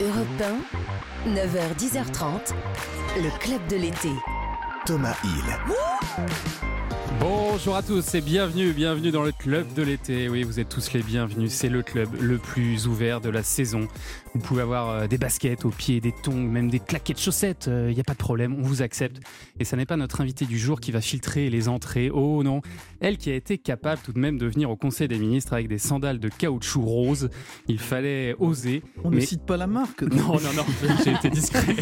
Europe 1, 9h-10h30, le club de l'été. Thomas Hill. Bonjour à tous et bienvenue, bienvenue dans le club de l'été. Oui, vous êtes tous les bienvenus. C'est le club le plus ouvert de la saison. Vous pouvez avoir euh, des baskets aux pieds, des tongs, même des claquettes chaussettes. Il n'y a pas de problème, on vous accepte. Et ça n'est pas notre invité du jour qui va filtrer les entrées. Oh non, elle qui a été capable tout de même de venir au Conseil des ministres avec des sandales de caoutchouc rose. Il fallait oser. On mais- ne cite pas la marque. Non, non, non, j'ai été discret.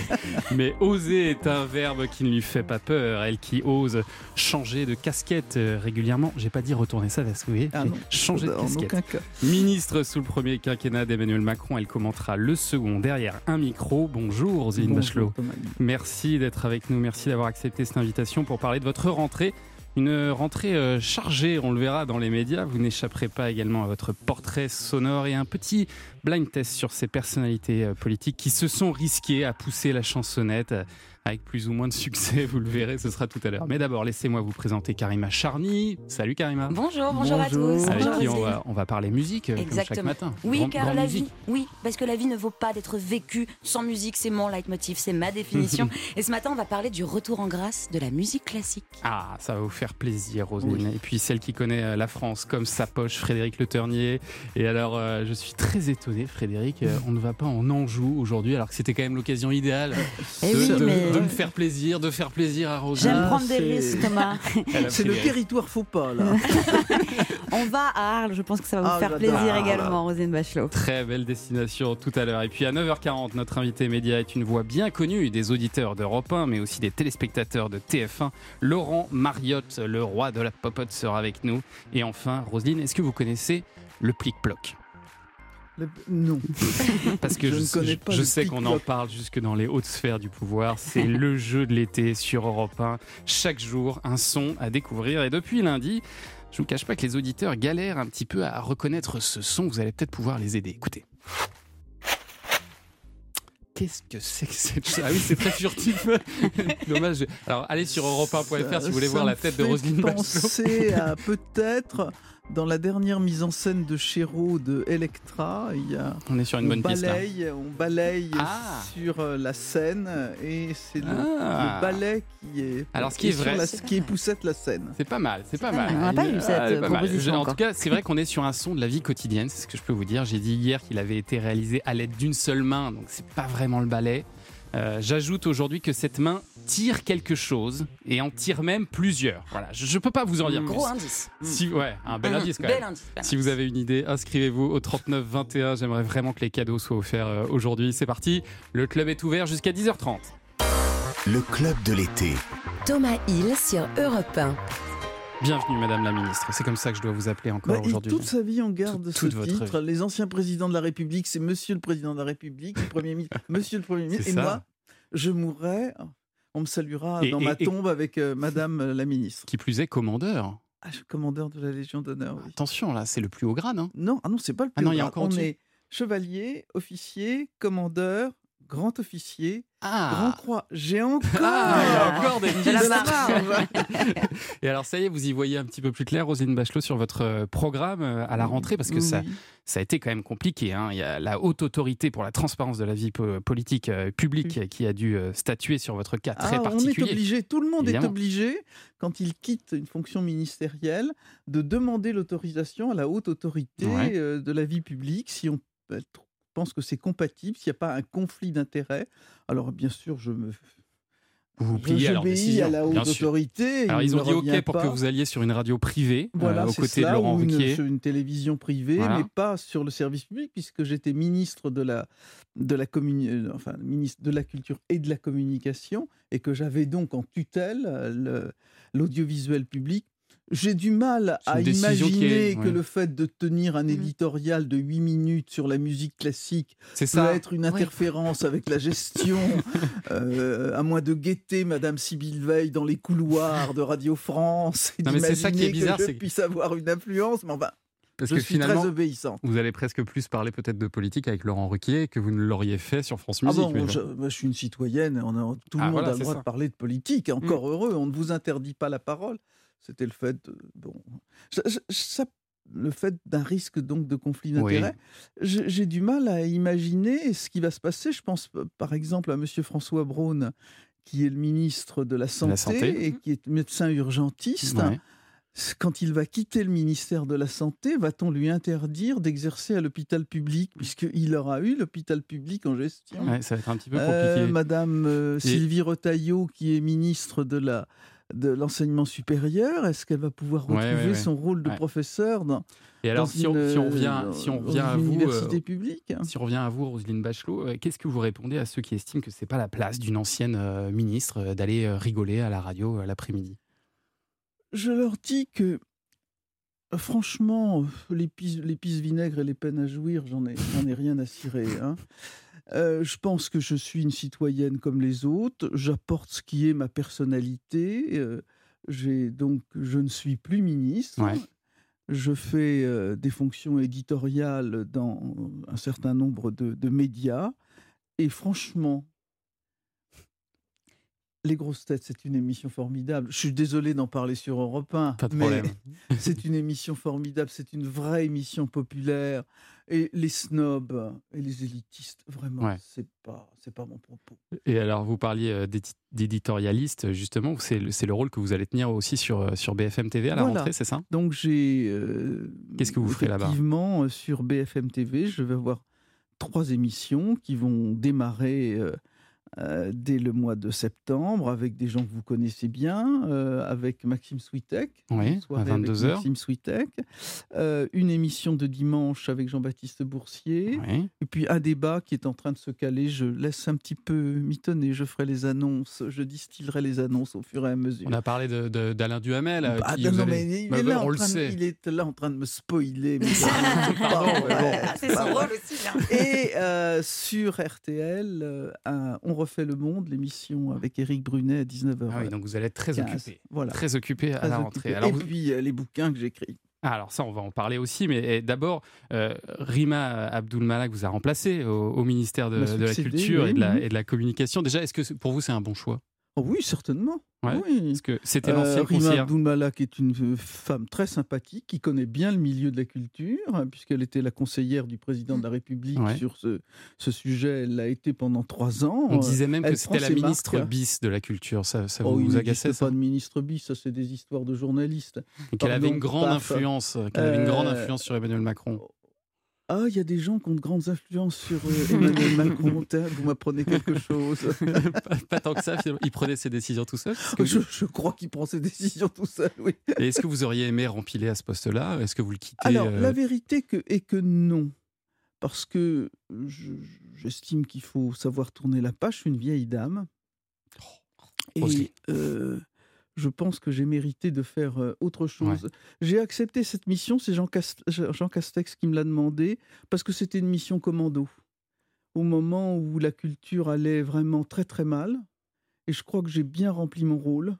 Mais oser est un verbe qui ne lui fait pas peur. Elle qui ose changer de casquette euh, régulièrement. J'ai pas dit retourner ça parce que vous voyez, Ah changé de casquette. Ministre sous le premier quinquennat d'Emmanuel Macron, elle commentera le second derrière un micro. Bonjour Bonjour, Bachelot. Merci d'être avec nous, merci d'avoir accepté cette invitation pour parler de votre rentrée. Une rentrée euh, chargée, on le verra dans les médias. Vous n'échapperez pas également à votre portrait sonore et un petit blind test sur ces personnalités euh, politiques qui se sont risquées à pousser la chansonnette avec plus ou moins de succès. Vous le verrez, ce sera tout à l'heure. Mais d'abord, laissez-moi vous présenter Karima Charny. Salut Karima. Bonjour, bonjour, à Bonjour. tous. Avec Bonjour, qui on va, on va parler musique euh, comme chaque Exactement. matin. Oui, car la musique. vie, oui, parce que la vie ne vaut pas d'être vécue sans musique. C'est mon leitmotiv, c'est ma définition. Et ce matin, on va parler du retour en grâce de la musique classique. Ah, ça va vous faire plaisir, Roselyne. Et puis celle qui connaît euh, la France comme sa poche, Frédéric Le Ternier. Et alors, euh, je suis très étonné, Frédéric, euh, on ne va pas en Anjou aujourd'hui, alors que c'était quand même l'occasion idéale Eh de, oui, de- mais- de me faire plaisir, de faire plaisir à Roselyne. J'aime prendre des risques, Thomas. C'est le territoire faux pas, là. On va à Arles, je pense que ça va vous Ah, faire plaisir Ah, également, Rosine Bachelot. Très belle destination tout à l'heure. Et puis à 9h40, notre invité média est une voix bien connue des auditeurs d'Europe 1, mais aussi des téléspectateurs de TF1. Laurent Mariotte, le roi de la popote, sera avec nous. Et enfin, Roselyne, est-ce que vous connaissez le plic-ploc? Le- Non. Parce que Je je, ne connais pas je le sais qu'on en parle jusque dans les hautes sphères du pouvoir. C'est le jeu de l'été sur Europe 1. Chaque jour, un son à découvrir. Et depuis lundi, je ne vous cache pas que les auditeurs galèrent un petit peu à reconnaître ce son. Vous allez peut-être pouvoir les aider. Écoutez. Qu'est-ce que c'est que cette chose Ah oui, c'est très furtif. Dommage. Alors, allez sur europe1.fr si vous voulez voir la tête de Roselyne Bachelot. penser à peut-être dans la dernière mise en scène de Chéreau de Electra, il y a On est sur une on bonne piste là. balaye, on balaye Ah. sur euh, la scène et c'est le, Ah. le balai qui est Alors, ce qui est vrai, la- qui époussette la scène. C'est pas mal, c'est pas, pas mal. mal. On n'a pas eu cette, Ah, proposition Je- En encore. tout cas, c'est vrai qu'on est sur un son de la vie quotidienne, c'est ce que je peux vous dire. J'ai dit hier qu'il avait été réalisé à l'aide d'une seule main, donc c'est pas vraiment le ballet. Euh, J'ajoute aujourd'hui que cette main tire quelque chose et en tire même plusieurs. Voilà, je, je peux pas vous en dire Mm. plus. Gros indice. Si, ouais, un bel Mhm. indice quand Bel même. indice. bel Si vous avez une idée, inscrivez-vous au 39 21. J'aimerais vraiment que les cadeaux soient offerts euh, aujourd'hui. C'est parti. Le club est ouvert jusqu'à 10h30. Le club de l'été. Thomas Hill sur Europe 1. Bienvenue, Madame la Ministre. C'est comme ça que je dois vous appeler encore Bah, aujourd'hui. toute sa vie, on garde ce titre. Les anciens présidents de la République, c'est Monsieur le Président de la République, le Premier ministre, Monsieur le Premier ministre. Et ça. moi, je mourrai. On me saluera Et- dans et- ma et- tombe avec euh, Madame la ministre. Qui plus est, commandeur. Ah, je suis commandeur de la Légion d'honneur. oui. Attention, là, c'est le plus haut grade. Hein. Non, ah non, c'est pas le Ah plus non, haut il y a grade. encore On est chevalier, officier, commandeur, grand officier, grand Ah, croix. J'ai encore. Ah, il y a encore des. Et alors, ça y est, vous y voyez un petit peu plus clair, Roselyne Bachelot, sur votre euh, programme euh, à la rentrée, parce que ça, Oui. ça a été quand même compliqué. hein. Il y a la haute autorité pour la transparence de la vie po- politique euh, publique qui a dû statuer sur votre cas très Ah, on est particulier. obligé, tout le monde Évidemment. est obligé, quand il quitte une fonction ministérielle, de demander l'autorisation à la haute autorité Ouais. de la vie publique si on pense que c'est compatible, s'il n'y a pas un conflit d'intérêts. Alors bien sûr, je me Vous vous pliez à leur décision, à la haute autorité. Alors, il ils ont dit OK pour pas. que vous alliez sur une radio privée, euh, Voilà, aux c'est côtés de Laurent ou une, Ruquier. sur une télévision privée, Voilà. mais pas sur le service public, puisque j'étais ministre de la, de, la communi- euh, enfin, ministre de la Culture et de la Communication, et que j'avais donc en tutelle euh, l'audiovisuel public. J'ai du mal à imaginer est- que ouais. le fait de tenir un Mhm. éditorial de 8 minutes sur la musique classique C'est peut ça. être une interférence avec la gestion, euh, à moins de guetter Madame Sybille Veil dans les couloirs de Radio France et Non, mais c'est ça qui est d'imaginer bizarre, que je c'est que- puisse avoir une influence. Mais enfin, Parce je que suis finalement, très obéissant. vous allez presque plus parler peut-être de politique avec Laurent Ruquier que vous ne l'auriez fait sur France Ah Musique. bon, mais je, moi, je suis une citoyenne, on a- tout le Ah, monde voilà, a le droit ça. Mm. de parler de politique, et encore heureux, on ne vous interdit pas la parole. C'était le fait de... Bon, ça le fait d'un risque donc de conflit d'intérêts. J'ai du mal à imaginer ce qui va se passer. Je pense par exemple à Monsieur François Braun, qui est le ministre de la Santé, et qui est médecin urgentiste. Quand il va quitter le ministère de la Santé, va-t-on lui interdire d'exercer à l'hôpital public, puisqu'il aura eu l'hôpital public en gestion? Ça va être un petit peu euh, compliqué. Madame euh, Sylvie Retailleau, qui est ministre de la de l'enseignement supérieur? Est-ce qu'elle va pouvoir retrouver son rôle de professeur dans, Et alors, si, on, revient, si on revient à vous, Si on revient à vous, Roselyne Bachelot, euh, qu'est-ce que vous répondez à ceux qui estiment que c'est pas la place d'une ancienne euh, ministre euh, d'aller rigoler à la radio l'après-midi? Je leur dis que franchement, l'épice vinaigre et les peines à jouir, j'en ai, ai rien à cirer. Hein. Euh, je pense que je suis une citoyenne comme les autres. J'apporte ce qui est ma personnalité. Euh, j'ai donc, je ne suis plus ministre. Je fais euh, des fonctions éditoriales dans un certain nombre de médias. Et franchement, les grosses têtes, c'est une émission formidable. Je suis désolé d'en parler sur Europe 1, mais c'est une émission formidable, c'est une vraie émission populaire. Et les snobs et les élitistes, vraiment, c'est pas, c'est pas mon propos. Et alors, vous parliez euh, d'éditorialiste, justement, c'est le, le, rôle que vous allez tenir aussi sur, euh, sur BFM TV à la rentrée, c'est ça? Donc j'ai. Euh, Qu'est-ce que vous ferez là-bas? Effectivement, sur BFM TV, je vais avoir trois émissions qui vont démarrer. Euh, dès le mois de septembre avec des gens que vous connaissez bien, euh, avec Maxime Switek, oui, à 22h. Maxime Switek, euh, une émission de dimanche avec Jean-Baptiste Boursier, et puis un débat qui est en train de se caler. Je laisse un petit peu mitonner, je ferai les annonces, je distillerai les annonces au fur et à mesure. On a parlé d'Alain de, Duhamel. Bah, il, est là en train de, il est là en train de me spoiler. C'est son rôle aussi. Hein. Et sur RTL, on refait le monde, l'émission avec Éric Brunet à 19h. Ah oui, donc vous allez être très occupé. Voilà. Très occupé à la rentrée. Alors Et puis les bouquins que j'écris. Ah, alors ça, on va en parler aussi, mais d'abord, euh, Rima Abdul Malak vous a remplacé au, ministère de, la Culture et, de la, et, de la, Communication. Déjà, est-ce que pour vous c'est un bon choix? Oh oui, certainement. oui. Parce que c'était l'ancienne euh, Rima Abdulmalak est une euh, femme très sympathique qui connaît bien le milieu de la culture, hein, puisqu'elle était la conseillère du président de la République sur ce, ce, sujet. Elle l'a été pendant trois ans. On disait même que c'était la ministre bis de la culture. Ça, ça oh, vous agaçait ça pas de ministre bis, ça c'est des histoires de journalistes. Qu'elle avait une grande influence, qu'elle avait une grande influence sur Emmanuel Macron. Ah, il y a des gens qui ont de grandes influences sur euh, Emmanuel Macron. Vous m'apprenez quelque chose. pas, tant que ça, finalement. Il prenait ses décisions tout seul je, crois qu'il prend ses décisions tout seul, oui. Et est-ce que vous auriez aimé rempiler à ce poste-là? Est-ce que vous le quittez Alors, euh, la vérité que, est que non. Parce que j'estime qu'il faut savoir tourner la page. Je suis une vieille dame. Oh, et euh, je pense que j'ai mérité de faire euh, autre chose. J'ai accepté cette mission, c'est Jean, Castex qui me l'a demandé, parce que c'était une mission commando. Au moment où la culture allait vraiment très très mal, et je crois que j'ai bien rempli mon rôle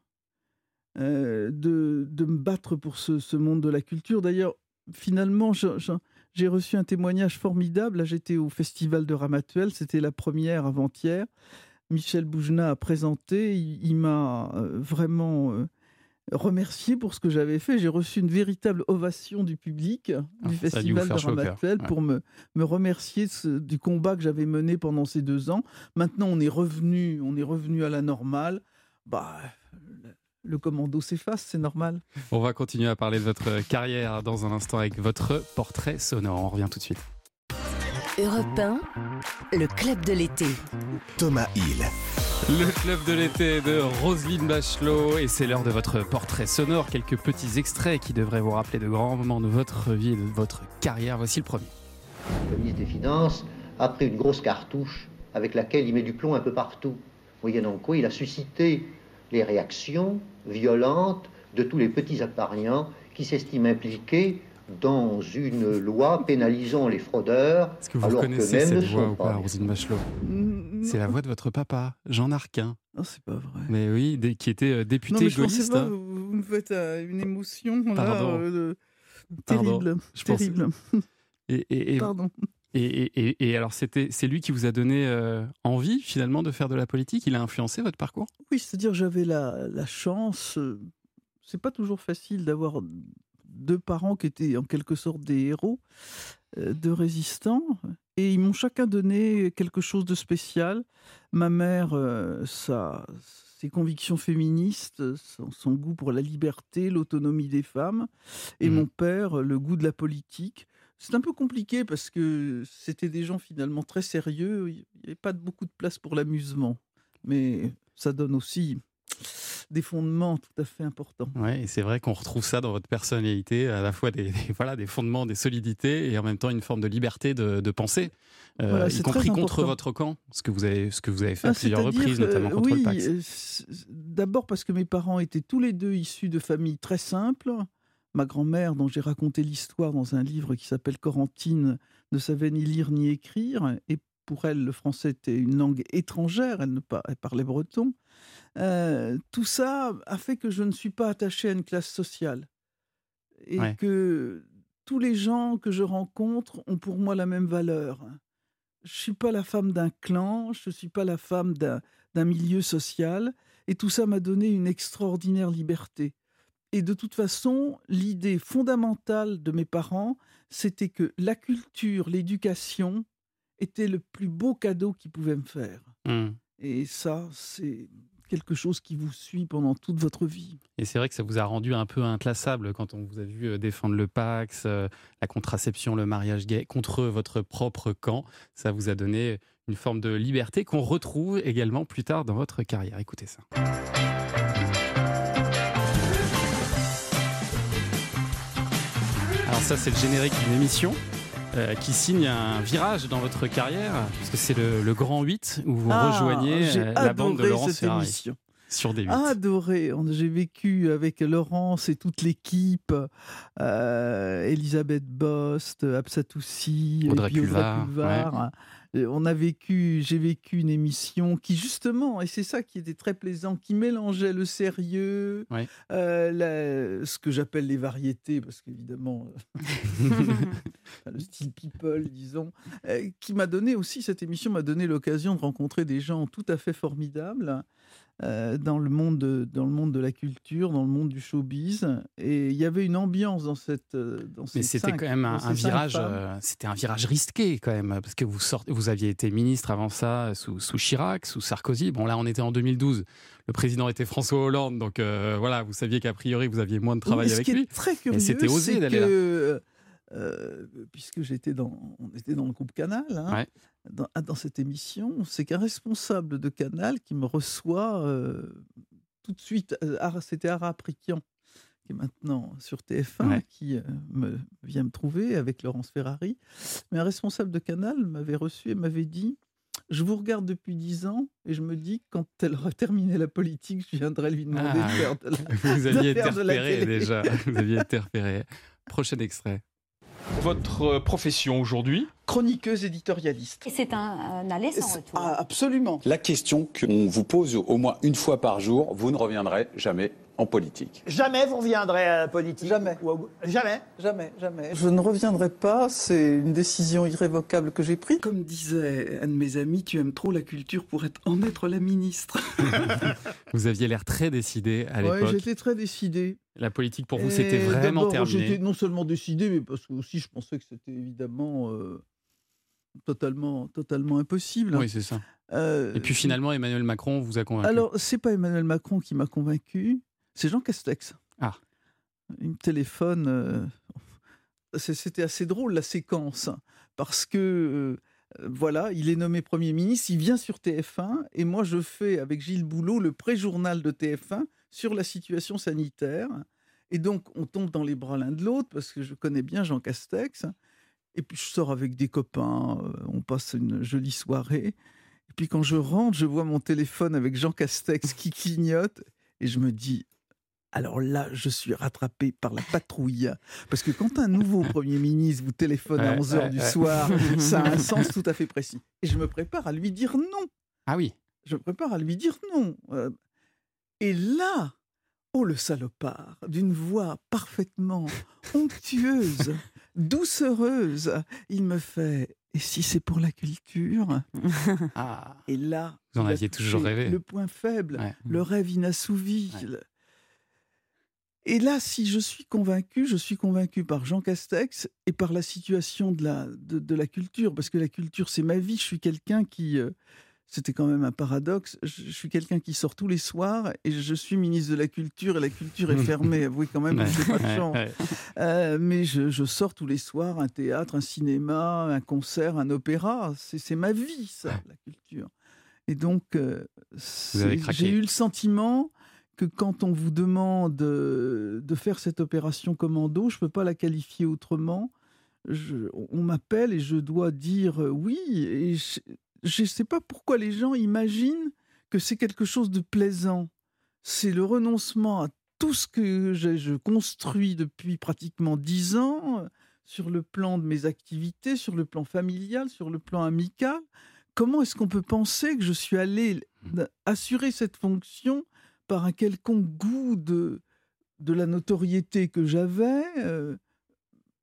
euh, de, me battre pour ce, monde de la culture. D'ailleurs, finalement, j'ai reçu un témoignage formidable. Là, j'étais au festival de Ramatuel, c'était la première avant-hier. Michel Boujna a présenté, il, m'a euh, vraiment euh, remercié pour ce que j'avais fait. J'ai reçu une véritable ovation du public ah, du festival de pour me, me remercier du combat que j'avais mené pendant ces deux ans. Maintenant, on est revenu, on est revenu à la normale. Bah, le commando s'efface, c'est normal. On va continuer à parler de votre carrière dans un instant avec votre portrait sonore. On revient tout de suite. Europe 1, le club de l'été. Thomas Hill. Le club de l'été de Roselyne Bachelot et c'est l'heure de votre portrait sonore. Quelques petits extraits qui devraient vous rappeler de grands moments de votre vie et de votre carrière. Voici le premier. Le ministre des Finances a pris une grosse cartouche avec laquelle il met du plomb un peu partout. Moyennant quoi, il a suscité les réactions violentes de tous les petits épargnants qui s'estiment impliqués dans une loi pénalisant les fraudeurs. Est-ce que vous alors connaissez que cette voix ou pas, Rosine Bachelot C'est la voix de votre papa, Jean Arquin. Non, c'est pas vrai. Mais oui, qui était euh, député non, mais gaulliste. Pas, hein. vous me faites euh, une émotion là, euh, terrible. Je terrible. Et, Pardon. Et, alors, c'était, c'est lui qui vous a donné envie finalement de faire de la politique? Il a influencé votre parcours? Oui, c'est-à-dire j'avais la, la chance. c'est pas toujours facile d'avoir deux parents qui étaient en quelque sorte des héros euh, de résistants. Et ils m'ont chacun donné quelque chose de spécial. Ma mère, euh, sa, ses convictions féministes, son, son goût pour la liberté, l'autonomie des femmes. Et Mhm. mon père, le goût de la politique. C'est un peu compliqué parce que c'était des gens finalement très sérieux. Il n'y avait pas beaucoup de place pour l'amusement. Mais ça donne aussi des fondements tout à fait importants. Ouais, et c'est vrai qu'on retrouve ça dans votre personnalité, à la fois des, des- voilà, des fondements, des solidités, et en même temps une forme de liberté de, de penser, euh, Voilà, y compris contre votre camp, ce que vous avez, ce que vous avez fait à Ah, plusieurs reprises, que, notamment contre oui, le Pax. D'abord parce que mes parents étaient tous les deux issus de familles très simples. Ma grand-mère, dont j'ai raconté l'histoire dans un livre qui s'appelle Corentine, ne savait ni lire ni écrire. Et pour elle, le français était une langue étrangère. Elle, ne parlait breton. Euh, tout ça a fait que je ne suis pas attaché à une classe sociale. Et Ouais. que tous les gens que je rencontre ont pour moi la même valeur. Je ne suis pas la femme d'un clan, je ne suis pas la femme d'un milieu social. Et tout ça m'a donné une extraordinaire liberté. Et de toute façon, l'idée fondamentale de mes parents, c'était que la culture, l'éducation était le plus beau cadeau qu'ils pouvaient me faire. Hmm. Et ça, c'est quelque chose qui vous suit pendant toute votre vie. Et c'est vrai que ça vous a rendu un peu inclassable quand on vous a vu euh, défendre le Pax, euh, la contraception, le mariage gay contre votre propre camp. Ça vous a donné une forme de liberté qu'on retrouve également plus tard dans votre carrière. Écoutez ça. Alors ça, c'est le générique d'une émission euh, qui signe un virage dans votre carrière, puisque c'est le, le Grand 8 où vous Ah, rejoignez euh, la bande de adoré Laurence cette Ferrari émission. sur D8. Adoré. On- J'ai vécu avec Laurence et toute l'équipe, euh, Elisabeth Bost, Absatoussi, Audrey Pulvar, On a vécu, j'ai vécu une émission qui justement, et c'est ça qui était très plaisant, qui mélangeait le sérieux, euh, la- ce que j'appelle les variétés, parce qu'évidemment, euh, le style people, disons, euh, qui m'a donné aussi, cette émission m'a donné l'occasion de rencontrer des gens tout à fait formidables euh, dans, le monde de, dans le monde de la culture, dans le monde du showbiz. Et il y avait une ambiance dans cette. euh, Dans Mais c'était quand même un, virage, euh, c'était un virage risqué quand même, parce que vous sortez, vous aviez été ministre avant ça sous, sous Chirac, sous Sarkozy. Bon là, on était en 2012. Le président était François Hollande, donc euh, voilà, vous saviez qu'a priori vous aviez moins de travail Oui, avec lui. très curieux, c'était osé d'aller euh, puisque j'étais dans, on était dans le groupe Canal, hein, Ouais. Dans, ah, dans cette émission, c'est qu'un responsable de Canal qui me reçoit euh, tout de suite, euh, Ara- c'était Ara Aprikian, qui est maintenant sur TF1, Ouais. qui euh, me, vient me trouver avec Laurence Ferrari. Mais un responsable de Canal m'avait reçu et m'avait dit Je vous regarde depuis dix ans et je me dis que quand elle aura terminé la politique, je viendrai lui demander Ah, de faire de la, Vous aviez été repéré déjà. Vous aviez été repéré. Prochain extrait. Votre profession aujourd'hui chroniqueuse éditorialiste. Et c'est un, un aller sans retour. Ah, absolument. La question qu'on vous pose au moins une fois par jour, vous ne reviendrez jamais en politique. Jamais vous reviendrez à la politique Jamais. Ou Jamais Jamais, jamais. Je ne reviendrai pas, c'est une décision irrévocable que j'ai prise. Comme disait un de mes amis, tu aimes trop la culture pour être, en être la ministre. Vous aviez l'air très décidé à l'époque. j'étais très décidé. La politique pour vous, c'était vraiment terminé. J'étais non seulement décidé, mais parce que aussi je pensais que c'était évidemment euh, totalement, totalement impossible. Oui, c'est ça. Euh, Et puis finalement, Emmanuel Macron vous a convaincu. Alors, c'est pas Emmanuel Macron qui m'a convaincu, c'est Jean Castex. Ah. Il me téléphone. euh, C'était assez drôle la séquence, parce que euh, voilà, il est nommé Premier ministre, il vient sur TF1, et moi je fais avec Gilles Boulot le pré-journal de TF1 sur la situation sanitaire. Et donc, on tombe dans les bras l'un de l'autre, parce que je connais bien Jean Castex. Et puis, je sors avec des copains, euh, on passe une jolie soirée. Et puis, quand je rentre, je vois mon téléphone avec Jean Castex qui clignote, et je me dis, alors là, je suis rattrapé par la patrouille. Parce que quand un nouveau Premier ministre vous téléphone à Ouais, 11h ouais, du ouais. soir, ça a un sens tout à fait précis. Et je me prépare à lui dire non. Ah oui. Je me prépare à lui dire non. Euh, Et là, oh le salopard, d'une voix parfaitement onctueuse, doucereuse, il me fait Et si c'est pour la culture? Ah. Et là, Vous en aviez toujours rêvé. Le point faible, Ouais. le rêve inassouvi. Ouais. Et là, si je suis convaincu, je suis convaincu par Jean Castex et par la situation de la, de, de la culture, parce que la culture, c'est ma vie. Je suis quelqu'un qui, euh, c'était quand même un paradoxe, je, suis quelqu'un qui sort tous les soirs et je suis ministre de la culture et la culture est fermée. Avouez quand même que je pas de chance. Euh, mais je, je sors tous les soirs un théâtre, un cinéma, un concert, un opéra. C'est ma vie, ça, la culture. Et donc, euh, j'ai eu le sentiment que quand on vous demande de faire cette opération commando, je ne peux pas la qualifier autrement. Je- on m'appelle et je dois dire oui. Et je ne sais pas pourquoi les gens imaginent que c'est quelque chose de plaisant. C'est le renoncement à tout ce que je construis depuis pratiquement dix ans, euh, sur le plan de mes activités, sur le plan familial, sur le plan amical. Comment est-ce qu'on peut penser que je suis allé Mmh. assurer cette fonction par un quelconque goût de, de la notoriété que j'avais euh,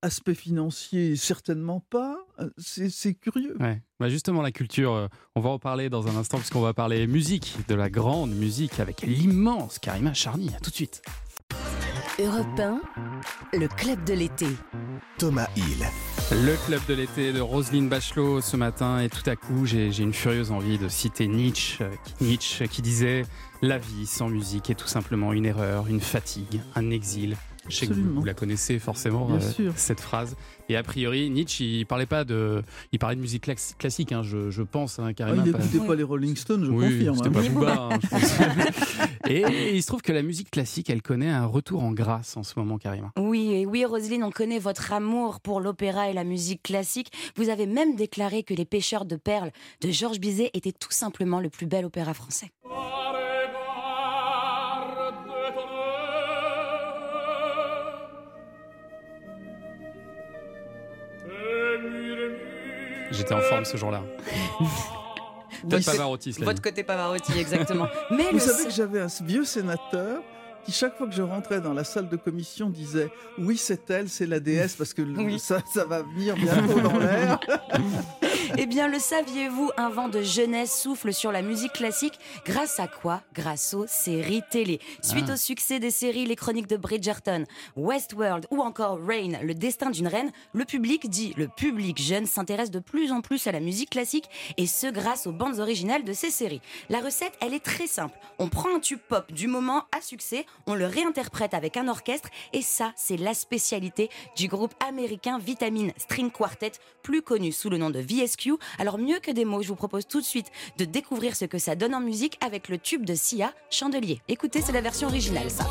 Aspect financier, certainement pas. Euh, C'est curieux. Ouais. Bah justement, la culture, euh, on va en parler dans un instant, puisqu'on va parler musique, de la grande musique avec l'immense Karima Charny. À tout de suite. Europe 1, le club de l'été. Thomas Hill. Le club de l'été de Roselyne Bachelot ce matin, et tout à coup, j'ai une furieuse envie de citer Nietzsche, euh, Nietzsche qui disait La vie sans musique est tout simplement une erreur, une fatigue, un exil. Je sais que vous, la connaissez forcément, Bien euh, sûr. cette phrase. Et a priori, Nietzsche, il parlait pas de, il parlait de musique clas- classique, hein, je, je pense, hein, Ah, Karima. il n'écoutait pas les Rolling Stones, je oui, confirme. c'était hein. pas Booba, hein, je pense. et, et il se trouve que la musique classique, elle connaît un retour en grâce en ce moment, Karima. Oui, et oui, Roselyne, on connaît votre amour pour l'opéra et la musique classique. Vous avez même déclaré que Les Pêcheurs de perles de Georges Bizet était tout simplement le plus bel opéra français. J'étais en forme ce jour-là. Peut-être Pavarotti, Votre côté Pavarotti, exactement. Mais Vous le savez que j'avais un vieux sénateur qui, chaque fois que je rentrais dans la salle de commission, disait Oui, c'est elle, c'est la déesse, parce que Oui. ça, ça va venir bientôt dans l'air. Eh bien, le saviez-vous, un vent de jeunesse souffle sur la musique classique. Grâce à quoi? Grâce aux séries télé. Suite Ah. au succès des séries Les Chroniques de Bridgerton, Westworld ou encore Rain, Le Destin d'une reine, le public dit le public jeune s'intéresse de plus en plus à la musique classique et ce grâce aux bandes originales de ces séries. La recette, elle est très simple. On prend un tube pop du moment à succès, on le réinterprète avec un orchestre et ça, c'est la spécialité du groupe américain Vitamine String Quartet, plus connu sous le nom de VSQ. Alors mieux que des mots, je vous propose tout de suite de découvrir ce que ça donne en musique avec le tube de Sia, Chandelier. Écoutez, c'est la version originale, ça.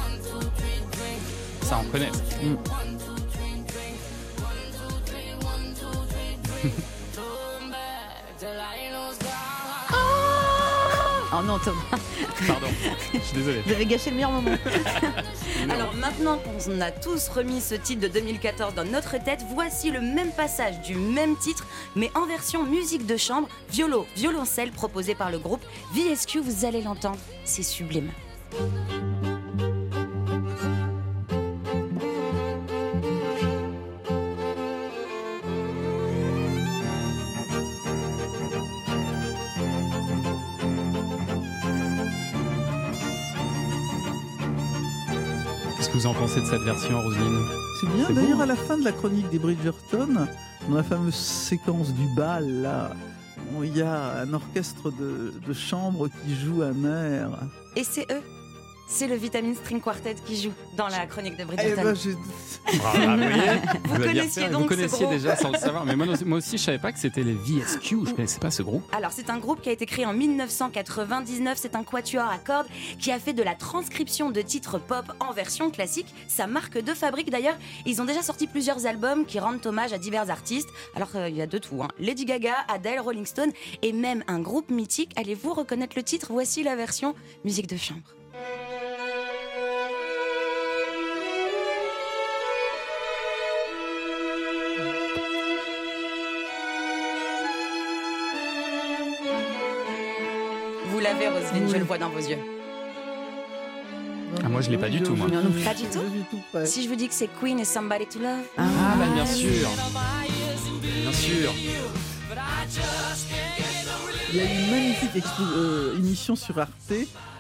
Ça, on connaît. Oh non, Thomas, Pardon, je suis désolé. vous avez gâché le meilleur moment. Alors maintenant qu'on a tous remis ce titre de 2014 dans notre tête, voici le même passage du même titre, mais en version musique de chambre, violo, violoncelle proposé par le groupe VSQ, vous allez l'entendre, c'est sublime. Qu'est-ce que vous en pensez de cette version, Roselyne C'est bien. D'ailleurs, à la fin de la chronique des Bridgerton, dans la fameuse séquence du bal, là, où il y a un orchestre de, de chambre qui joue un air. Et c'est eux, c'est le Vitamine String Quartet qui joue dans la chronique de Eh Bridgerton. ben, j'ai- Ah, vous Vous connaissiez donc Vous ce connaissiez groupe déjà sans le savoir. Mais moi, moi aussi, je savais pas que c'était les VSQ. Je connaissais pas ce groupe. Alors, c'est un groupe qui a été créé en 1999. C'est un quatuor à cordes qui a fait de la transcription de titres pop en version classique. Sa marque de fabrique d'ailleurs. Ils ont déjà sorti plusieurs albums qui rendent hommage à divers artistes. Alors, euh, il y a de tout. hein. Lady Gaga, Adele, Rolling Stone et même un groupe mythique. Allez-vous reconnaître le titre? Voici la version musique de chambre. L'avez, Roselyne, je Oui. le vois dans vos yeux. Ah, moi, je l'ai pas du tout, moi. Non, non. Pas du tout. Si je vous dis que c'est Queen et Somebody to Love Ah, bah, bien sûr. Bien sûr. Il y a une magnifique expo- euh, émission sur Arte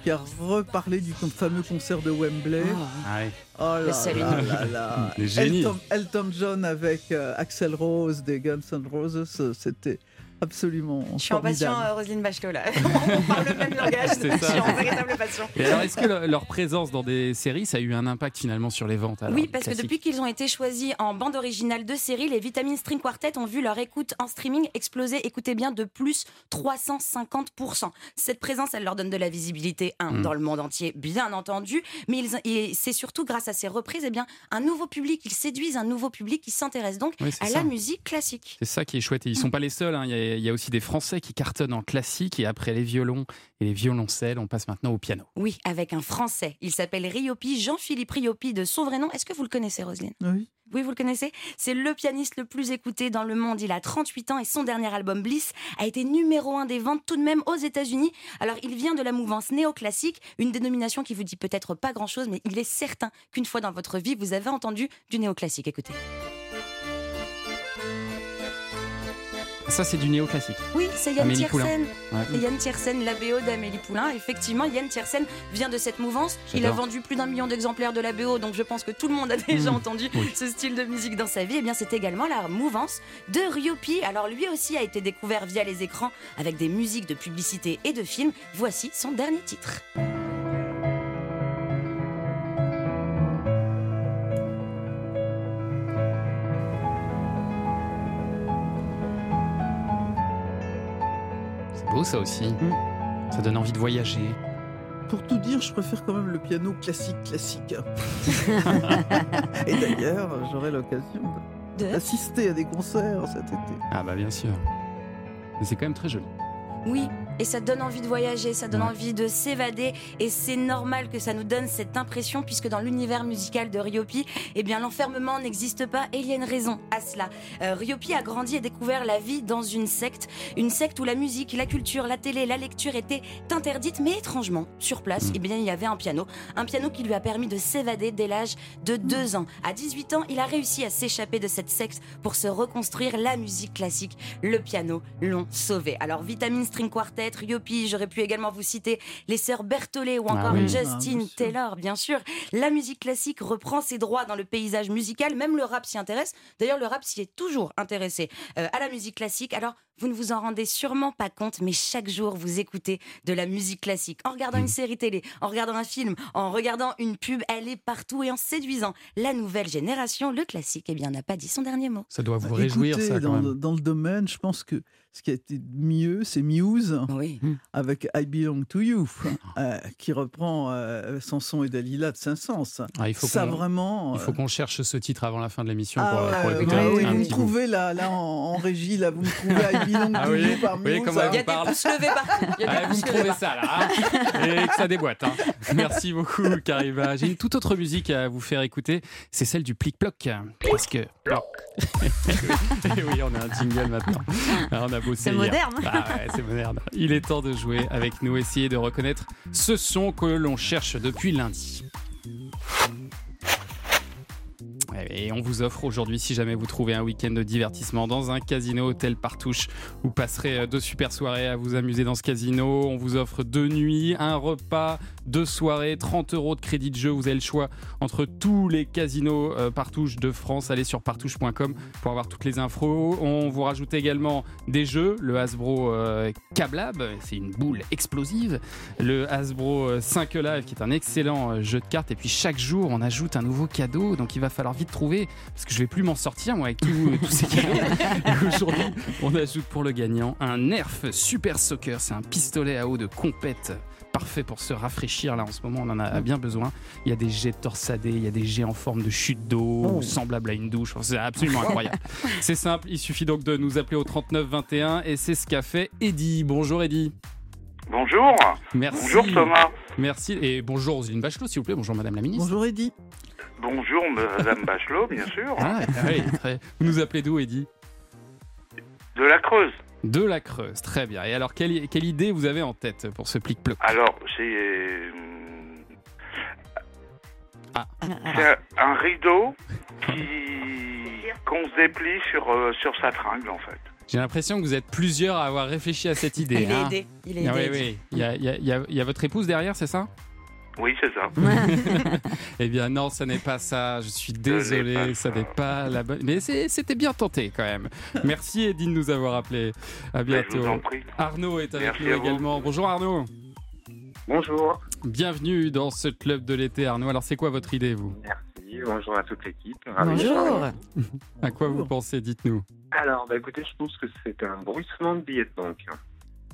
qui a reparlé du fameux concert de Wembley. Ah ouais. Oh là seul là là là. Elton, Elton John avec euh, Axel Rose des Guns N' Roses, euh, c'était absolument Je suis en passion, formidable. euh, Roselyne Bachelot, là. On parle le même langage. C'est Je ça. suis en véritable passion. Et alors, est-ce que le- leur présence dans des séries, ça a eu un impact finalement sur les ventes alors, Oui, parce que depuis qu'ils ont été choisis en bande originale de série, les Vitamine String Quartet ont vu leur écoute en streaming exploser, écoutez bien, de plus 350%. Cette présence, elle leur donne de la visibilité, un, Mm. dans le monde entier, bien entendu, mais ils- et c'est surtout grâce à ces reprises, eh bien, un nouveau public, ils séduisent un nouveau public qui s'intéresse donc Oui, à ça. la musique classique. C'est ça qui est chouette. Et ils sont pas les seuls. hein. Il, y a, il y a aussi des Français qui cartonnent en classique. Et après les violons et les violoncelles, on passe maintenant au piano. Oui, avec un Français. Il s'appelle Riopi, Jean-Philippe Riopi de son vrai nom. Est-ce que vous le connaissez, Roselyne? Oui. Oui, vous le connaissez? C'est le pianiste le plus écouté dans le monde. Il a 38 ans et son dernier album Bliss a été numéro un des ventes tout de même aux États-Unis. Alors, il vient de la mouvance néoclassique, une dénomination qui vous dit peut-être pas grand-chose, mais il est certain qu'une fois dans votre vie, vous avez entendu du néoclassique. Écoutez. Ça, c'est du néoclassique. Oui, c'est Yann. Tiersen. Ouais. Yann Tiersen, la BO d'Amélie Poulain. Effectivement, Yann Tiersen vient de cette mouvance. Il a vendu plus d'un million d'exemplaires de la BO, donc je pense que tout le monde a déjà Mmh. entendu Oui. ce style de musique dans sa vie. Et bien, c'est également la mouvance de Ryopi. Alors, lui aussi a été découvert via les écrans avec des musiques de publicité et de films. Voici son dernier titre. Beau ça aussi. Mm. Ça donne envie de voyager. Pour tout dire, je préfère quand même le piano classique classique. Et d'ailleurs, j'aurai l'occasion De d'assister à des concerts cet été. Ah bah bien sûr. Mais c'est quand même très joli. Oui, et ça donne envie de voyager, ça donne Ouais. envie de s'évader, et c'est normal que ça nous donne cette impression, puisque dans l'univers musical de Ryopi, eh bien l'enfermement n'existe pas, et il y a une raison à cela. Euh, Ryopi a grandi et découvert la vie dans une secte, une secte où la musique, la culture, la télé, la lecture étaient interdites, mais étrangement, sur place, Mm. eh bien il y avait un piano, un piano qui lui a permis de s'évader dès l'âge de deux ans. À 18 ans, il a réussi à s'échapper de cette secte pour se reconstruire la musique classique. Le piano l'ont sauvé. Alors Vitamine String Quartet, Ryopi, j'aurais pu également vous citer les sœurs Berthollet ou Ah encore. Ah, Justin bien sûr. Taylor, bien sûr. La musique classique reprend ses droits dans le paysage musical, même le rap s'y intéresse. D'ailleurs, le rap s'y est toujours intéressé euh, à la musique classique. Alors, vous ne vous en rendez sûrement pas compte, mais chaque jour, vous écoutez de la musique classique. En regardant une série télé, en regardant un film, en regardant une pub, elle est partout et en séduisant la nouvelle génération, le classique, eh bien, n'a pas dit son dernier mot. Ça doit vous Bah, réjouir écoutez, ça quand dans, même. le- dans le domaine, je pense que ce qui a été mieux, c'est Muse Oui. avec I Belong to You, euh, qui reprend euh, Samson et Dalila de Saint-Saëns. Ah, il faut Ça qu'on vraiment. il faut euh, qu'on cherche ce titre avant la fin de l'émission ah pour, pour écouter ouais, un, oui, un vous me trouvez là, là en, en régie, là, vous me trouvez Ah oui, par comment elle Il y a vous des parle. pouces levés partout. Il y a des Ah, vous me trouvez ça là hein et que ça déboîte. hein. Merci beaucoup Kariva. J'ai une toute autre musique à vous faire écouter, c'est celle du plic-ploc. Parce que ploc. Et oui, on a un jingle maintenant. Ah, on a bossé. C'est moderne. Ah ouais, c'est moderne. Il est temps de jouer avec nous, essayer de reconnaître ce son que l'on cherche depuis lundi. Et on vous offre aujourd'hui, si jamais vous trouvez un week-end de divertissement dans un casino hôtel Partouche, vous passerez euh, deux super soirées à vous amuser dans ce casino. On vous offre deux nuits, un repas, deux soirées, 30 euros de crédit de jeu. Vous avez le choix entre tous les casinos euh, Partouche de France. Allez sur partouche.com pour avoir toutes les infos. On vous rajoute également des jeux, le Hasbro euh, Cablab, c'est une boule explosive. Le Hasbro euh, 5 Live qui est un excellent jeu de cartes. Et puis chaque jour, on ajoute un nouveau cadeau. Donc il va falloir vite trouver parce que je vais plus m'en sortir moi avec tout- euh, tous ces cadeaux. Aujourd'hui, on ajoute pour le gagnant un Nerf Super Soccer. C'est un pistolet à eau de compète. Parfait pour se rafraîchir là en ce moment, on en a bien besoin. Il y a des jets torsadés, il y a des jets en forme de chute d'eau, semblable à une douche. C'est absolument incroyable. C'est simple, il suffit donc de nous appeler au 39 21 et c'est ce qu'a fait Eddy. Bonjour Eddy. Bonjour. Merci. Bonjour Thomas. Merci et bonjour Roselyne Bachelot s'il vous plaît. Bonjour Madame la Ministre. Bonjour Eddy. Bonjour Madame Bachelot, bien sûr. Ah, oui, très- Vous nous appelez d'où Eddy? De la Creuse. De la Creuse, très bien. Et alors quelle, quelle idée vous avez en tête pour ce plic-ploc Alors, c'est euh, Ah. c'est un, un rideau qui qu'on se déplie sur, euh, sur sa tringle en fait. J'ai l'impression que vous êtes plusieurs à avoir réfléchi à cette idée. Il est hein. aidé. Il est Ah oui, aidé. oui. Il y a, il y a- il y a- il y a votre épouse derrière, c'est ça? Oui, c'est ça. Eh bien non, ça n'est pas ça. Je suis désolé, ça n'est pas la bonne. Mais c'était bien tenté quand même. Merci Eddie de nous avoir appelé. À Mais je vous en bientôt. prie. Arnaud est avec Merci nous également. Bonjour Arnaud. Bonjour. Bienvenue dans ce club de l'été Arnaud. Alors c'est quoi votre idée vous? Merci. Bonjour à toute l'équipe. Bonjour. À quoi vous pensez? Dites-nous. Alors, bah, écoutez, je pense que c'est un bruissement de billets de banque.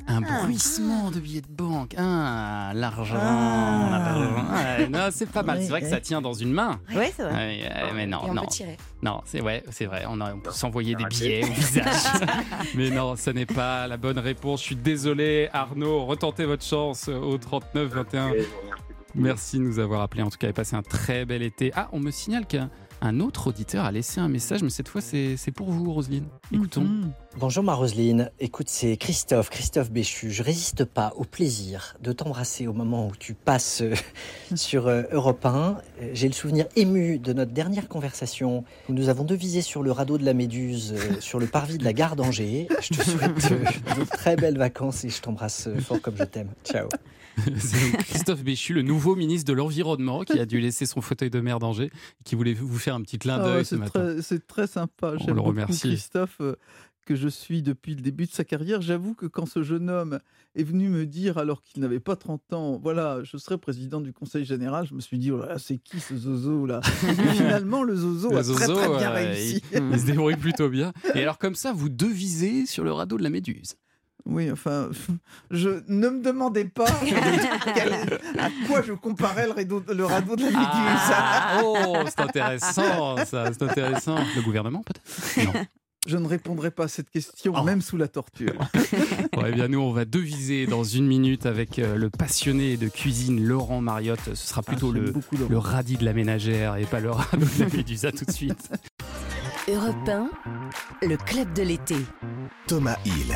Un Ah. bruissement de billets de banque. Ah, l'argent. Ah. non, c'est pas mal. C'est vrai que ça tient dans une main. Oui, c'est vrai. Ouais, ouais, mais non, Et on non. peut tirer. Non, c'est ouais, c'est vrai. On, a- on peut s'envoyer des billets au visage. Mais non, ce n'est pas la bonne réponse. Je suis désolé, Arnaud. Retentez votre chance au 39 21. Et je vous remercie beaucoup. Merci de nous avoir appelés. En tout cas, et passé un très bel été. Ah, on me signale qu'un un autre auditeur a laissé un message, mais cette fois, c'est pour vous, Roselyne. Écoutons. Mhm. Bonjour ma Roselyne, écoute c'est Christophe, Christophe Béchu. Je résiste pas au plaisir de t'embrasser au moment où tu passes euh, sur euh, Europe 1. Euh, J'ai le souvenir ému de notre dernière conversation où nous avons devisé sur le radeau de la Méduse euh, sur le parvis de la gare d'Angers. Je te souhaite de très belles vacances et je t'embrasse fort comme je t'aime. Ciao. C'est Christophe Béchu, le nouveau ministre de l'Environnement, qui a dû laisser son fauteuil de mer d'Angers, qui voulait vous faire un petit clin Ah d'œil ouais, ce c'est matin. très, c'est très sympa. On J'aime le beaucoup remercie. Christophe, que je suis depuis le début de sa carrière. J'avoue que quand ce jeune homme est venu me dire, alors qu'il n'avait pas 30 ans, voilà, je serai président du Conseil général, je me suis dit, oh c'est qui ce zozo là? Et finalement, le zozo Le a très, très bien euh, réussi. il, il se débrouille plutôt bien. Et alors, comme ça, vous devisez sur le radeau de la Méduse? Oui, enfin, je ne me demandez pas à quoi je comparais le radeau, le radeau de la Méduse. Ah, oh, c'est intéressant, ça, c'est intéressant. Le gouvernement, peut-être? Non. Je ne répondrai pas à cette question, Oh. même sous la torture. Bon, eh bien, nous, on va deviser dans une minute avec euh, le passionné de cuisine Laurent Mariotte. Ce sera plutôt Ah, j'aime le, le radis de la ménagère et pas le radeau de la Méduse. À tout de suite. Europe 1, le club de l'été. Thomas Hill.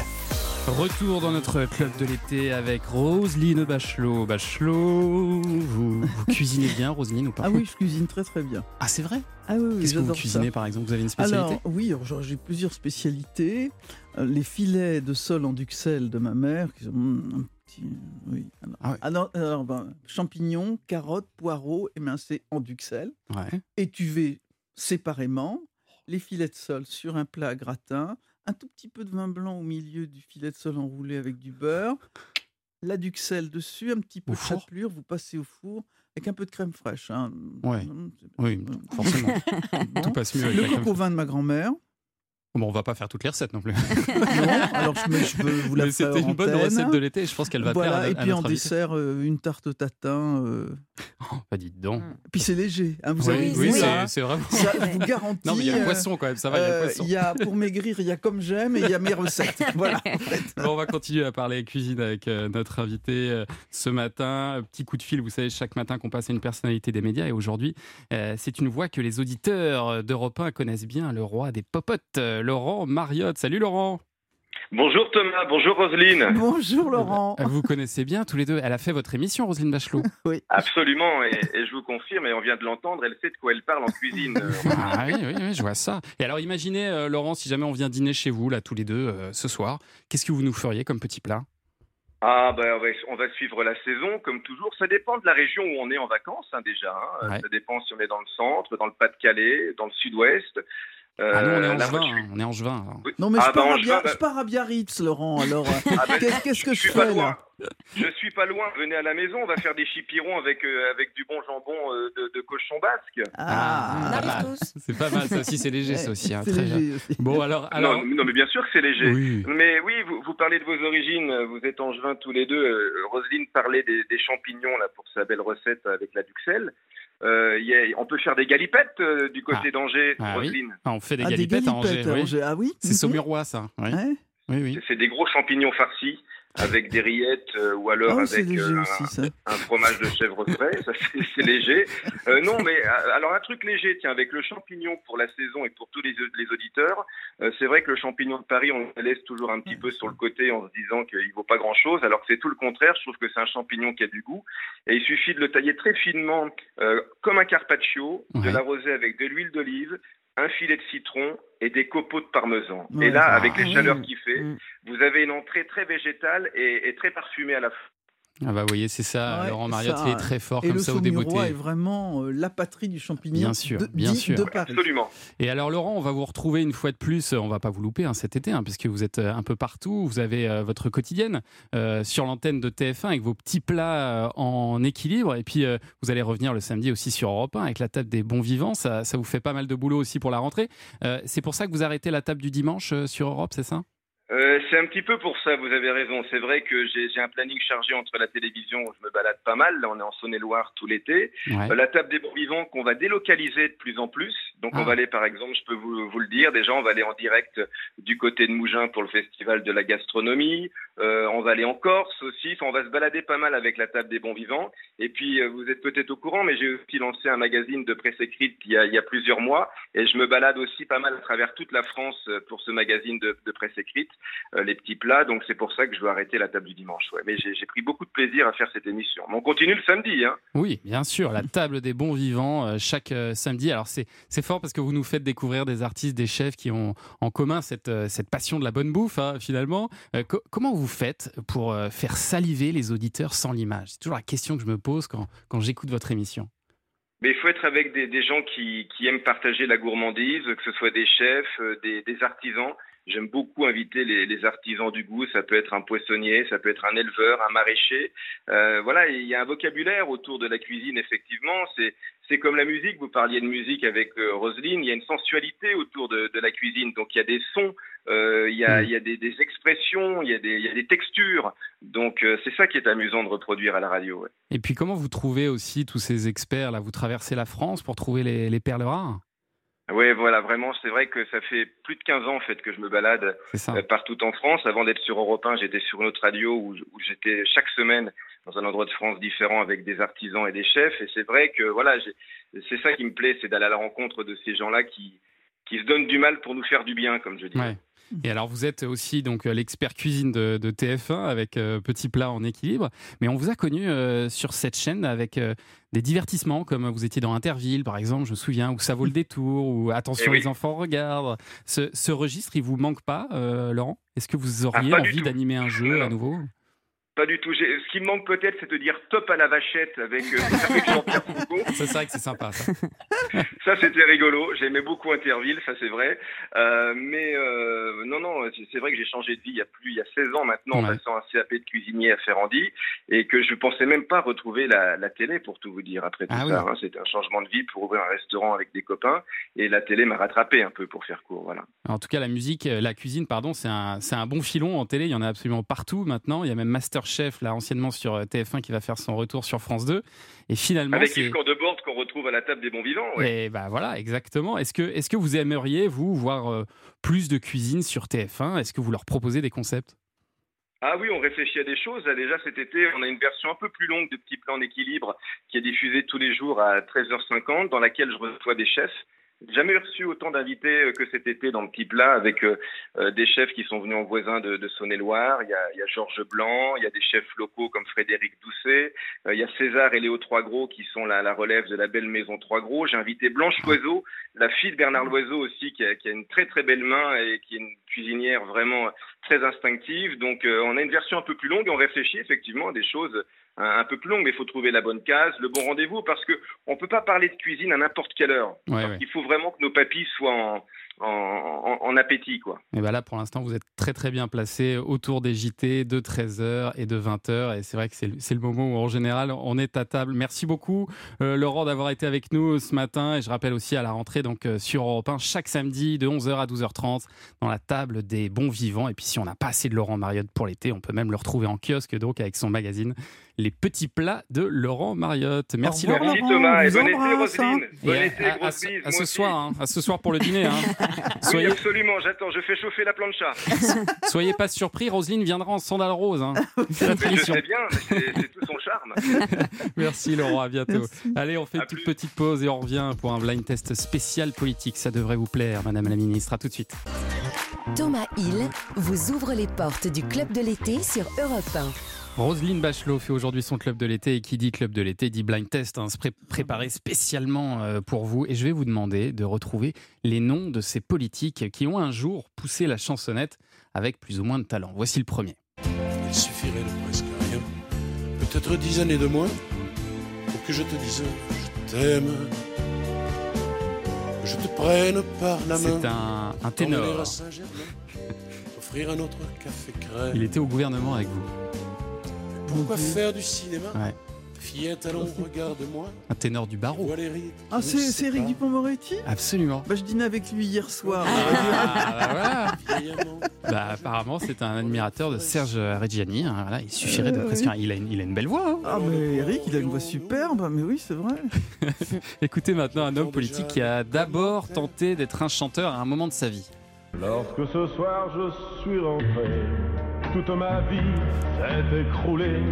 Retour dans notre club de l'été avec Roselyne Bachelot. Bachelot, vous, vous cuisinez bien, Roselyne, ou pas? Ah oui, je cuisine très très bien. Ah, c'est vrai? Ah oui, oui, Qu'est-ce que vous ça. cuisinez, par exemple? Vous avez une spécialité? Alors, oui, j'ai plusieurs spécialités. Euh, les filets de sol en duxelles de ma mère, qui sont mm, un petit. Oui. Alors, Ah ouais. alors, alors, ben, champignons, carottes, poireaux émincés en duxelles, Ouais. étuvés séparément. Les filets de sol sur un plat à gratin. Un tout petit peu de vin blanc au milieu du filet de sol enroulé avec du beurre. La duxelle dessus, un petit peu Au de four chapelure. Vous passez au four avec un peu de crème fraîche. hein. Ouais. Mm, c'est- Oui, forcément. Tout passe mieux avec Le crème coco vin de ma grand-mère. Bon, on va pas faire toutes les recettes non plus. Non, alors je, je peux vous la c'était une bonne antenne. recette de l'été. Je pense qu'elle va voilà, plaire à, et à puis en notre invité. dessert, euh, une tarte tatin. euh. Oh, bah dites donc. Puis c'est léger, hein, vous oui, avez oui, vu c'est ça, c'est vraiment. ça, je vous garantis. Non, mais il y a le euh, poisson quand même, ça va, il y a le euh, poisson. il y a, pour maigrir, il y a comme j'aime et il y a mes recettes. Voilà. en fait. Bon, on va continuer à parler cuisine avec euh, notre invité euh, ce matin. Petit coup de fil, vous savez, chaque matin qu'on passe à une personnalité des médias. Et aujourd'hui, euh, c'est une voix que les auditeurs d'Europe 1 connaissent bien, le roi des popotes, euh, Laurent Mariotte. Salut Laurent Bonjour Thomas, bonjour Roselyne. Bonjour Laurent. Euh, Vous connaissez bien tous les deux. Elle a fait votre émission, Roselyne Bachelot. Absolument, et, et je vous confirme, et on vient de l'entendre, elle sait de quoi elle parle en cuisine. Euh, Ah oui, oui, oui, je vois ça. Et alors, imaginez, euh, Laurent, si jamais on vient dîner chez vous, là, tous les deux, euh, ce soir, qu'est-ce que vous nous feriez comme petit plat? Ah ben on va, on va suivre la saison comme toujours. Ça dépend de la région où on est en vacances hein, déjà. hein. Ouais. Ça dépend si on est dans le centre, dans le Pas-de-Calais, dans le Sud-Ouest. Euh, Ah, nous, on est voiture- hein, on est. Oui. Non, mais Ah, je, pars bah, bah- je pars à Biarritz, Laurent. Alors, euh, Ah, ben, qu'est-ce que je, pas fais là Je suis pas loin. Venez à la maison, on va faire des chipirons avec euh, avec du bon jambon euh, de, de cochon basque. Ah, tous. C'est pas mal, ça aussi, c'est léger, ça aussi. hein, C'est très bien. léger aussi. Bon, alors. alors... Non, non, mais bien sûr que c'est léger. Oui. Mais oui, vous, vous parlez de vos origines, vous êtes angevin tous les deux. Roselyne parlait des, des champignons là pour sa belle recette avec la duxelle. Euh, il y a- on peut faire des galipettes euh, du côté Ah. d'Angers, Ah oui. Ah, on fait des Ah, galipettes, à Angers. à oui. Angers. Ah oui C'est Mhm. saumurois, ça. Oui, Ouais. oui. oui. C'est des gros champignons farcis avec des rillettes euh, ou alors Ah avec euh, aussi, un fromage de chèvre frais, ça c'est léger. Euh, non, mais euh, alors un truc léger, tiens, avec le champignon pour la saison et pour tous les, les auditeurs, euh, c'est vrai que le champignon de Paris, on le laisse toujours un petit peu sur le côté en se disant qu'il vaut pas grand-chose, alors que c'est tout le contraire. Je trouve que c'est un champignon qui a du goût et il suffit de le tailler très finement, euh, comme un carpaccio, Ouais. de l'arroser avec de l'huile d'olive. Un filet de citron et des copeaux de parmesan. Ouais, et là, avec les chaleurs oui. qu'il fait, Mm. vous avez une entrée très végétale et, et très parfumée à la fin. Ah bah vous voyez, c'est ça, Ouais, Laurent Mariotte, ça, il est très fort Et comme le ça au débeauté. Est vraiment euh, la patrie du champignon Bien sûr, de, bien sûr. de Paris. Absolument. Et alors Laurent, on va vous retrouver une fois de plus, on va pas vous louper hein, cet été, hein, puisque vous êtes euh, un peu partout, vous avez euh, votre quotidienne euh, sur l'antenne de TF1 avec vos petits plats euh, en équilibre, et puis euh, vous allez revenir le samedi aussi sur Europe 1 avec la table des bons vivants, ça, ça vous fait pas mal de boulot aussi pour la rentrée. Euh, c'est pour ça que vous arrêtez la table du dimanche euh, sur Europe, c'est ça? Euh, c'est un petit peu pour ça, vous avez raison. C'est vrai que j'ai un planning chargé entre la télévision, où je me balade pas mal. Là, on est en Saône-et-Loire tout l'été. Ouais. Euh, la table des bons vivants qu'on va délocaliser de plus en plus. Donc, on Ah. va aller, par exemple, je peux vous, vous le dire, déjà, on va aller en direct du côté de Mougins pour le festival de la gastronomie. Euh, on va aller en Corse aussi. Enfin, on va se balader pas mal avec la table des bons vivants. Et puis, euh, vous êtes peut-être au courant, mais j'ai aussi lancé un magazine de presse écrite il y, a, il y a plusieurs mois. Et je me balade aussi pas mal à travers toute la France euh, pour ce magazine de, de presse écrite, les petits plats. Donc, c'est pour ça que je veux arrêter la table du dimanche. Ouais. Mais j'ai pris beaucoup de plaisir à faire cette émission. Mais on continue le samedi. Hein. Oui, bien sûr, la table des bons vivants euh, chaque euh, samedi. Alors c'est fort parce que vous nous faites découvrir des artistes, des chefs qui ont en commun cette, euh, cette passion de la bonne bouffe hein, finalement. Euh, co- comment vous faites pour euh, faire saliver les auditeurs sans l'image? C'est toujours la question que je me pose quand, quand j'écoute votre émission. Mais il faut être avec des, des gens qui, qui aiment partager la gourmandise, que ce soit des chefs, euh, des, des artisans. J'aime beaucoup inviter les, les artisans du goût. Ça peut être un poissonnier, ça peut être un éleveur, un maraîcher. Euh, voilà, il y a un vocabulaire autour de la cuisine, effectivement. C'est c'est comme la musique. Vous parliez de musique avec euh, Roselyne. Il y a une sensualité autour de, de la cuisine. Donc il y a des sons, euh, il y a, il y a des, des expressions, il y a des, il y a des textures. Donc euh, c'est ça qui est amusant de reproduire à la radio. ouais. Et puis comment vous trouvez aussi tous ces experts là? Vous traversez la France pour trouver les, les perles rares? Oui, voilà, vraiment, c'est vrai que ça fait plus de 15 ans en fait que je me balade euh, partout en France. Avant d'être sur Europe 1, j'étais sur une autre radio où, où j'étais chaque semaine dans un endroit de France différent avec des artisans et des chefs. Et c'est vrai que voilà, c'est ça qui me plaît, c'est d'aller à la rencontre de ces gens-là qui qui se donnent du mal pour nous faire du bien, comme je dis. Ouais. Et alors, vous êtes aussi donc euh, l'expert cuisine de, de TF1 avec euh, Petit Plat en équilibre. Mais on vous a connu euh, sur cette chaîne avec euh, des divertissements, comme vous étiez dans Interville, par exemple, je me souviens, où ça vaut le détour, ou Attention, Eh oui. les enfants regardent. Ce, ce registre, il vous manque pas, Laurent? Est-ce que vous auriez Ah, du envie d'animer un jeu à nouveau? Pas du tout. Ce qui me manque peut-être, c'est de dire top à la vachette avec, euh, avec Jean-Pierre Foucault. Ça, c'est vrai que c'est sympa, ça. Ça, c'était rigolo. J'aimais beaucoup Interville, ça c'est vrai. Euh, mais euh, non, non, c'est- vrai que j'ai changé de vie il y a plus, il y a 16 ans maintenant, en Ouais. passant un CAP de cuisinier à Ferrandi, et que je pensais même pas retrouver la, la télé, pour tout vous dire, après tout Ah ça. oui. hein. C'était un changement de vie pour ouvrir un restaurant avec des copains, et la télé m'a rattrapé un peu pour faire court, voilà. En tout cas, la musique, euh, la cuisine, pardon, c'est un, un bon filon en télé. Il y en a absolument partout maintenant. Il y a même Masterchef, là, anciennement sur euh, TF1, qui va faire son retour sur France 2. Et finalement, Avec Yves Cordebord qu'on retrouve à la table des bons vivants, ouais. Et bah voilà, exactement. Est-ce que, est-ce que vous aimeriez, vous, voir euh, plus de cuisine sur TF1 Est-ce que vous leur proposez des concepts? Ah oui, on réfléchit à des choses. Déjà cet été, on a une version un peu plus longue de Petit Plan d'équilibre qui est diffusée tous les jours à 13h50, dans laquelle je reçois des chefs. Jamais reçu autant d'invités euh, que cet été dans le Petit Plat, avec euh, euh, des chefs qui sont venus en voisin de, de Saône-et-Loire. Il y a, Georges Blanc, il y a des chefs locaux comme Frédéric Doucet, il y a César et Léo Troisgros qui sont la, la relève de la belle maison Troisgros. J'ai invité Blanche Loiseau, la fille de Bernard Loiseau aussi, qui a, qui a une très très belle main et qui est une cuisinière vraiment très instinctive. Donc euh, on a une version un peu plus longue et on réfléchit effectivement à des choses un, un peu plus longues, mais il faut trouver la bonne case, le bon rendez-vous, parce que on peut pas parler de cuisine à n'importe quelle heure. Ouais, ouais. Il faut vraiment que nos papilles soient en, en, appétit, quoi. Et bah là, pour l'instant, vous êtes très très bien placé autour des JT de 13h et de 20h. Et c'est vrai que c'est le- c'est le moment où, en général, on est à table. Merci beaucoup, euh, Laurent, d'avoir été avec nous ce matin. Et je rappelle aussi à la rentrée, donc euh, sur Europe 1, chaque samedi de 11h à 12h30, dans la table des bons vivants. Et puis, si on n'a pas assez de Laurent Mariotte pour l'été, on peut même le retrouver en kiosque, donc avec son magazine Les petits plats de Laurent Mariotte. Merci, Laurent. Merci Thomas, et bon été hein. Roselyne. Bon été, à, ce, bise, à moi ce aussi. soir, hein, à ce soir pour le dîner. hein. Oui, absolument, j'attends, je fais chauffer la plancha. soyez pas surpris, Roselyne viendra en sandales roses. hein. Je sais bien, c'est tout son charme. Merci Laurent, à bientôt. Merci. Allez, on fait une toute petite pause et on revient pour un blind test spécial politique. Ça devrait vous plaire, Madame la Ministre. À tout de suite. Thomas Hill vous ouvre les portes du club de l'été sur Europe 1. Roselyne Bachelot fait aujourd'hui son club de l'été et qui dit club de l'été dit blind test, hein, pré- préparé spécialement euh, pour vous. Et je vais vous demander de retrouver les noms de ces politiques qui ont un jour poussé la chansonnette avec plus ou moins de talent. Voici le premier. Il suffirait de presque rien, peut-être dix années de moins, pour que je te dise je t'aime, que je te prenne par la main. C'est un, ténor. Il était au gouvernement avec vous. Pourquoi faire du cinéma? Ouais. Fillette, allons, regarde-moi. Un ténor du barreau. Ah, c'est Eric. Dupont-Moretti? Absolument. bah, Je dînais avec lui hier soir. Ah, bah voilà. Bah, apparemment, c'est un admirateur de Serge Reggiani. hein, voilà, il suffirait de Euh, presque. oui. Il, a une, il a une belle voix. hein. Ah, mais Eric, il a une voix superbe. Mais oui, c'est vrai. Écoutez maintenant un homme politique qui a d'abord tenté d'être un chanteur à un moment de sa vie. Lorsque ce soir je suis rentré, toute ma vie s'est écroulée.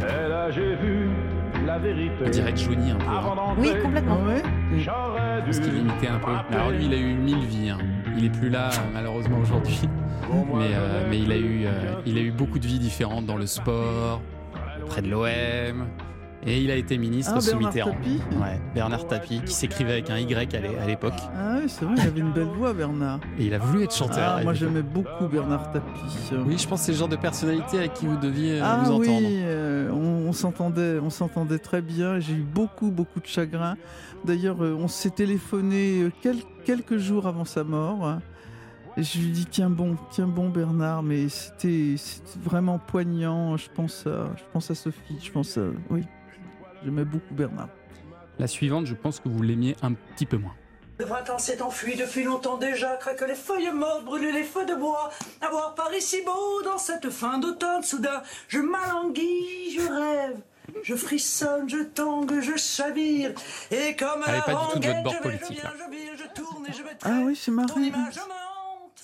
Et là j'ai vu la vérité. On dirait Johnny un peu. hein. Oui, complètement. Ah ouais j'aurais dû. Parce qu'il imitait un peu. Alors lui, il a eu mille vies. hein. Il est plus là, malheureusement, aujourd'hui. Mais, euh, mais il, a eu, euh, il a eu beaucoup de vies différentes dans le sport, près de l'OM. Et il a été ministre Ah, sous Bernard Mitterrand. Tapie Ouais, Bernard Tapie, qui s'écrivait avec un Y à l'é- à l'époque. Ah oui, c'est vrai, il avait une belle voix, Bernard. Et il a voulu être chanteur. Ah, moi, j'aimais beaucoup Bernard Tapie. Oui, je pense que c'est le genre de personnalité avec qui vous deviez euh, Ah vous oui, entendre. euh, on, on s'entendait, on s'entendait très bien. J'ai eu beaucoup, beaucoup de chagrin. D'ailleurs, euh, on s'est téléphoné quel- quelques jours avant sa mort. Et je lui dis tiens bon, tiens bon Bernard, mais c'était c'était vraiment poignant. Je pense à, je pense à Sophie, je pense à, oui, j'aimais beaucoup Bernard. La suivante, je pense que vous l'aimiez un petit peu moins. Le printemps s'est enfui depuis longtemps déjà, craque les feuilles mortes, brûlent les feux de bois. À voir Paris si beau dans cette fin d'automne, soudain, je m'alanguis, je rêve. Je frissonne, je tangue, je chavire. Et comme la pas du tout de votre rengaine, bord je vais, politique, je viens, je vire, je tourne et je vais Ah oui, c'est Marine.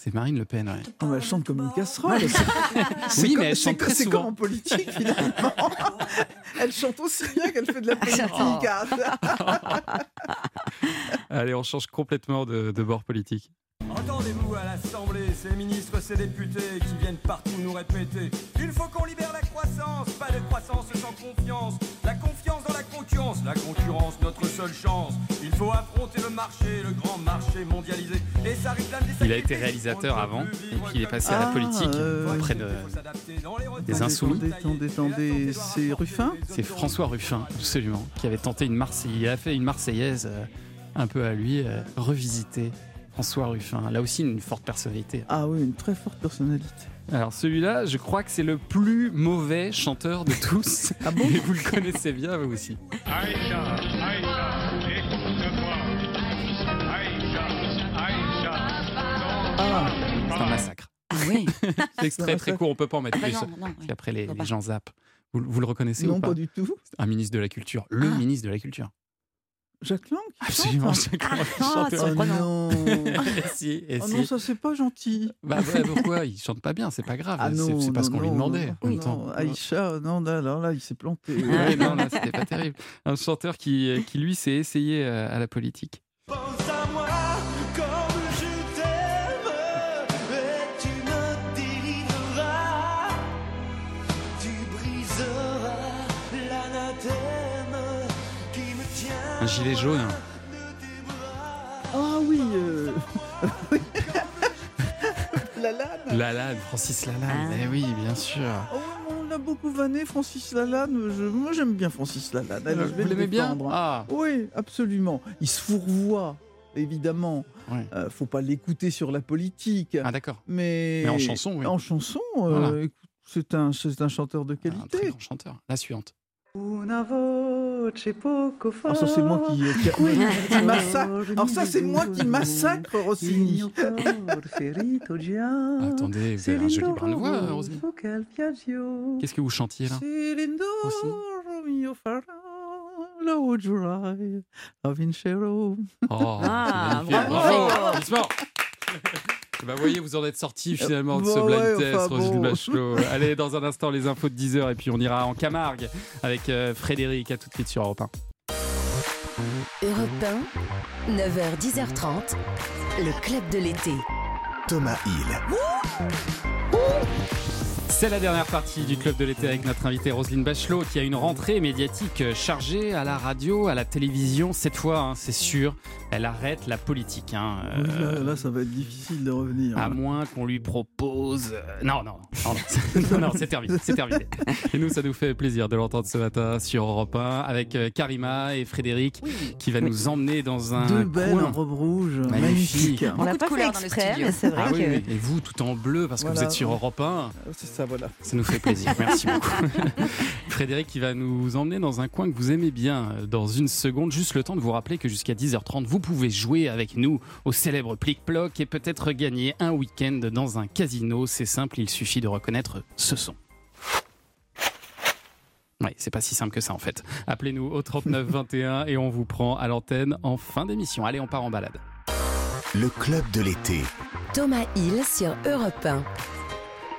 C'est Marine Le Pen, ouais. Oh, bah, elle chante comme une casserole. C'est Oui, comme- mais elle chante très souvent. comme en politique finalement. elle chante aussi bien qu'elle fait de la politique. hein. Allez, on change complètement de, de bord politique. Entendez-vous à l'Assemblée, ces ministres, ces députés qui viennent partout nous répéter Il faut qu'on libère la croissance, pas de croissance sans confiance. La confiance concurrence, la concurrence notre seule chance. Il faut affronter le marché, le grand marché mondialisé. Et ça réclame des Il a été réalisateur avant, et puis il est passé à la politique euh, auprès de, des Insoumis. Attendez, attendez, attendez, c'est Ruffin C'est François Ruffin, absolument, qui avait tenté une Marseillaise. Il a fait une Marseillaise euh, un peu à lui, euh, revisité. François Ruffin, là aussi une forte personnalité. Ah oui, une très forte personnalité. Alors celui-là, je crois que c'est le plus mauvais chanteur de tous. Ah bon Et vous le connaissez bien, vous aussi. Aïcha, Aïcha, écoute-moi. Aïcha, Aïcha. Ah, C'est un massacre. Oui. C'est extrait très court, on peut pas en mettre Ah bah plus. non, non, qu'après les, gens zappent. Vous, vous le reconnaissez non, ou pas, pas du tout. Un ministre de la Culture, le Ah. ministre de la Culture. Jacques Lang qui Absolument, chante Jacques Lang, Ah, c'est Oh non si, et Oh si. non, ça c'est pas gentil. Bah ouais, pourquoi? Il chante pas bien, c'est pas grave. Ah c'est parce non, qu'on lui non, demandait. non, en même non, temps. Aïcha, non, là, là, il s'est planté. Ouais, non, là, c'était pas terrible. Un chanteur qui, qui lui, s'est essayé euh, à la politique. Gilet jaune. Ah oui, euh... Lalanne. Lalanne, Francis Lalanne. Eh oui, bien sûr. Oh, on l'a beaucoup vanné, Francis Lalanne. Je- moi, j'aime bien Francis Lalanne. Allez, je vais vous le l'aimez bien. Ah. Oui, absolument. Il se fourvoie, évidemment. Ouais. Euh, faut pas l'écouter sur la politique. Ah d'accord. Mais... Mais en chanson, oui. En chanson, euh, Voilà. écoute, c'est un, chanteur de Un très qualité. grand chanteur. La suivante. Voce poco Ah, ça, c'est moi qui, qui- qui massacre. Alors ça, c'est moi qui massacre Rossini. Attendez, vous avez un joli brin de voix, euh. Qu'est-ce que vous chantiez là Aussi. Oh, Ah. Bravo Applaudissements. Bah voyez, vous en êtes sorti finalement de ce blind ouais, test, enfin, Roselyne bon. Bachelot. Allez, dans un instant, les infos de 10h et puis on ira en Camargue avec euh, Frédéric. À tout de suite sur Europe 1. Europe 1, 9h, 10h30, le club de l'été. Thomas Hill. C'est la dernière partie du Club de l'été avec notre invitée Roselyne Bachelot qui a une rentrée médiatique chargée à la radio, à la télévision. Cette fois, hein, c'est sûr, elle arrête la politique. hein. Oui, Euh, là, là, ça va être difficile de revenir. à moins qu'on lui propose. euh, Non, non, non, non, non, non, c'est terminé, c'est terminé. Et nous, ça nous fait plaisir de l'entendre ce matin sur Europe 1 avec euh, Karima et Frédéric qui va nous emmener dans un Deux belles coin en robe rouge, magnifique. magnifiques. On l'a Beaucoup de pas fait couleurs dans le exprès, studio. mais c'est vrai Ah oui, que. oui. Et vous, tout en bleu, parce que vous êtes sur Europe 1. C'est ça, voilà. Ça nous fait plaisir. Merci beaucoup. Frédéric qui va nous emmener dans un coin que vous aimez bien euh, dans une seconde. Juste le temps de vous rappeler que jusqu'à 10h30, vous pouvez jouer avec nous au célèbre Plic-Ploc et peut-être gagner un week-end dans un casino. C'est simple, il suffit de reconnaître ce son. Oui, c'est pas si simple que ça en fait. Appelez-nous au 39 21 et on vous prend à l'antenne en fin d'émission. Allez, on part en balade. Le club de l'été. Thomas Hill sur Europe 1.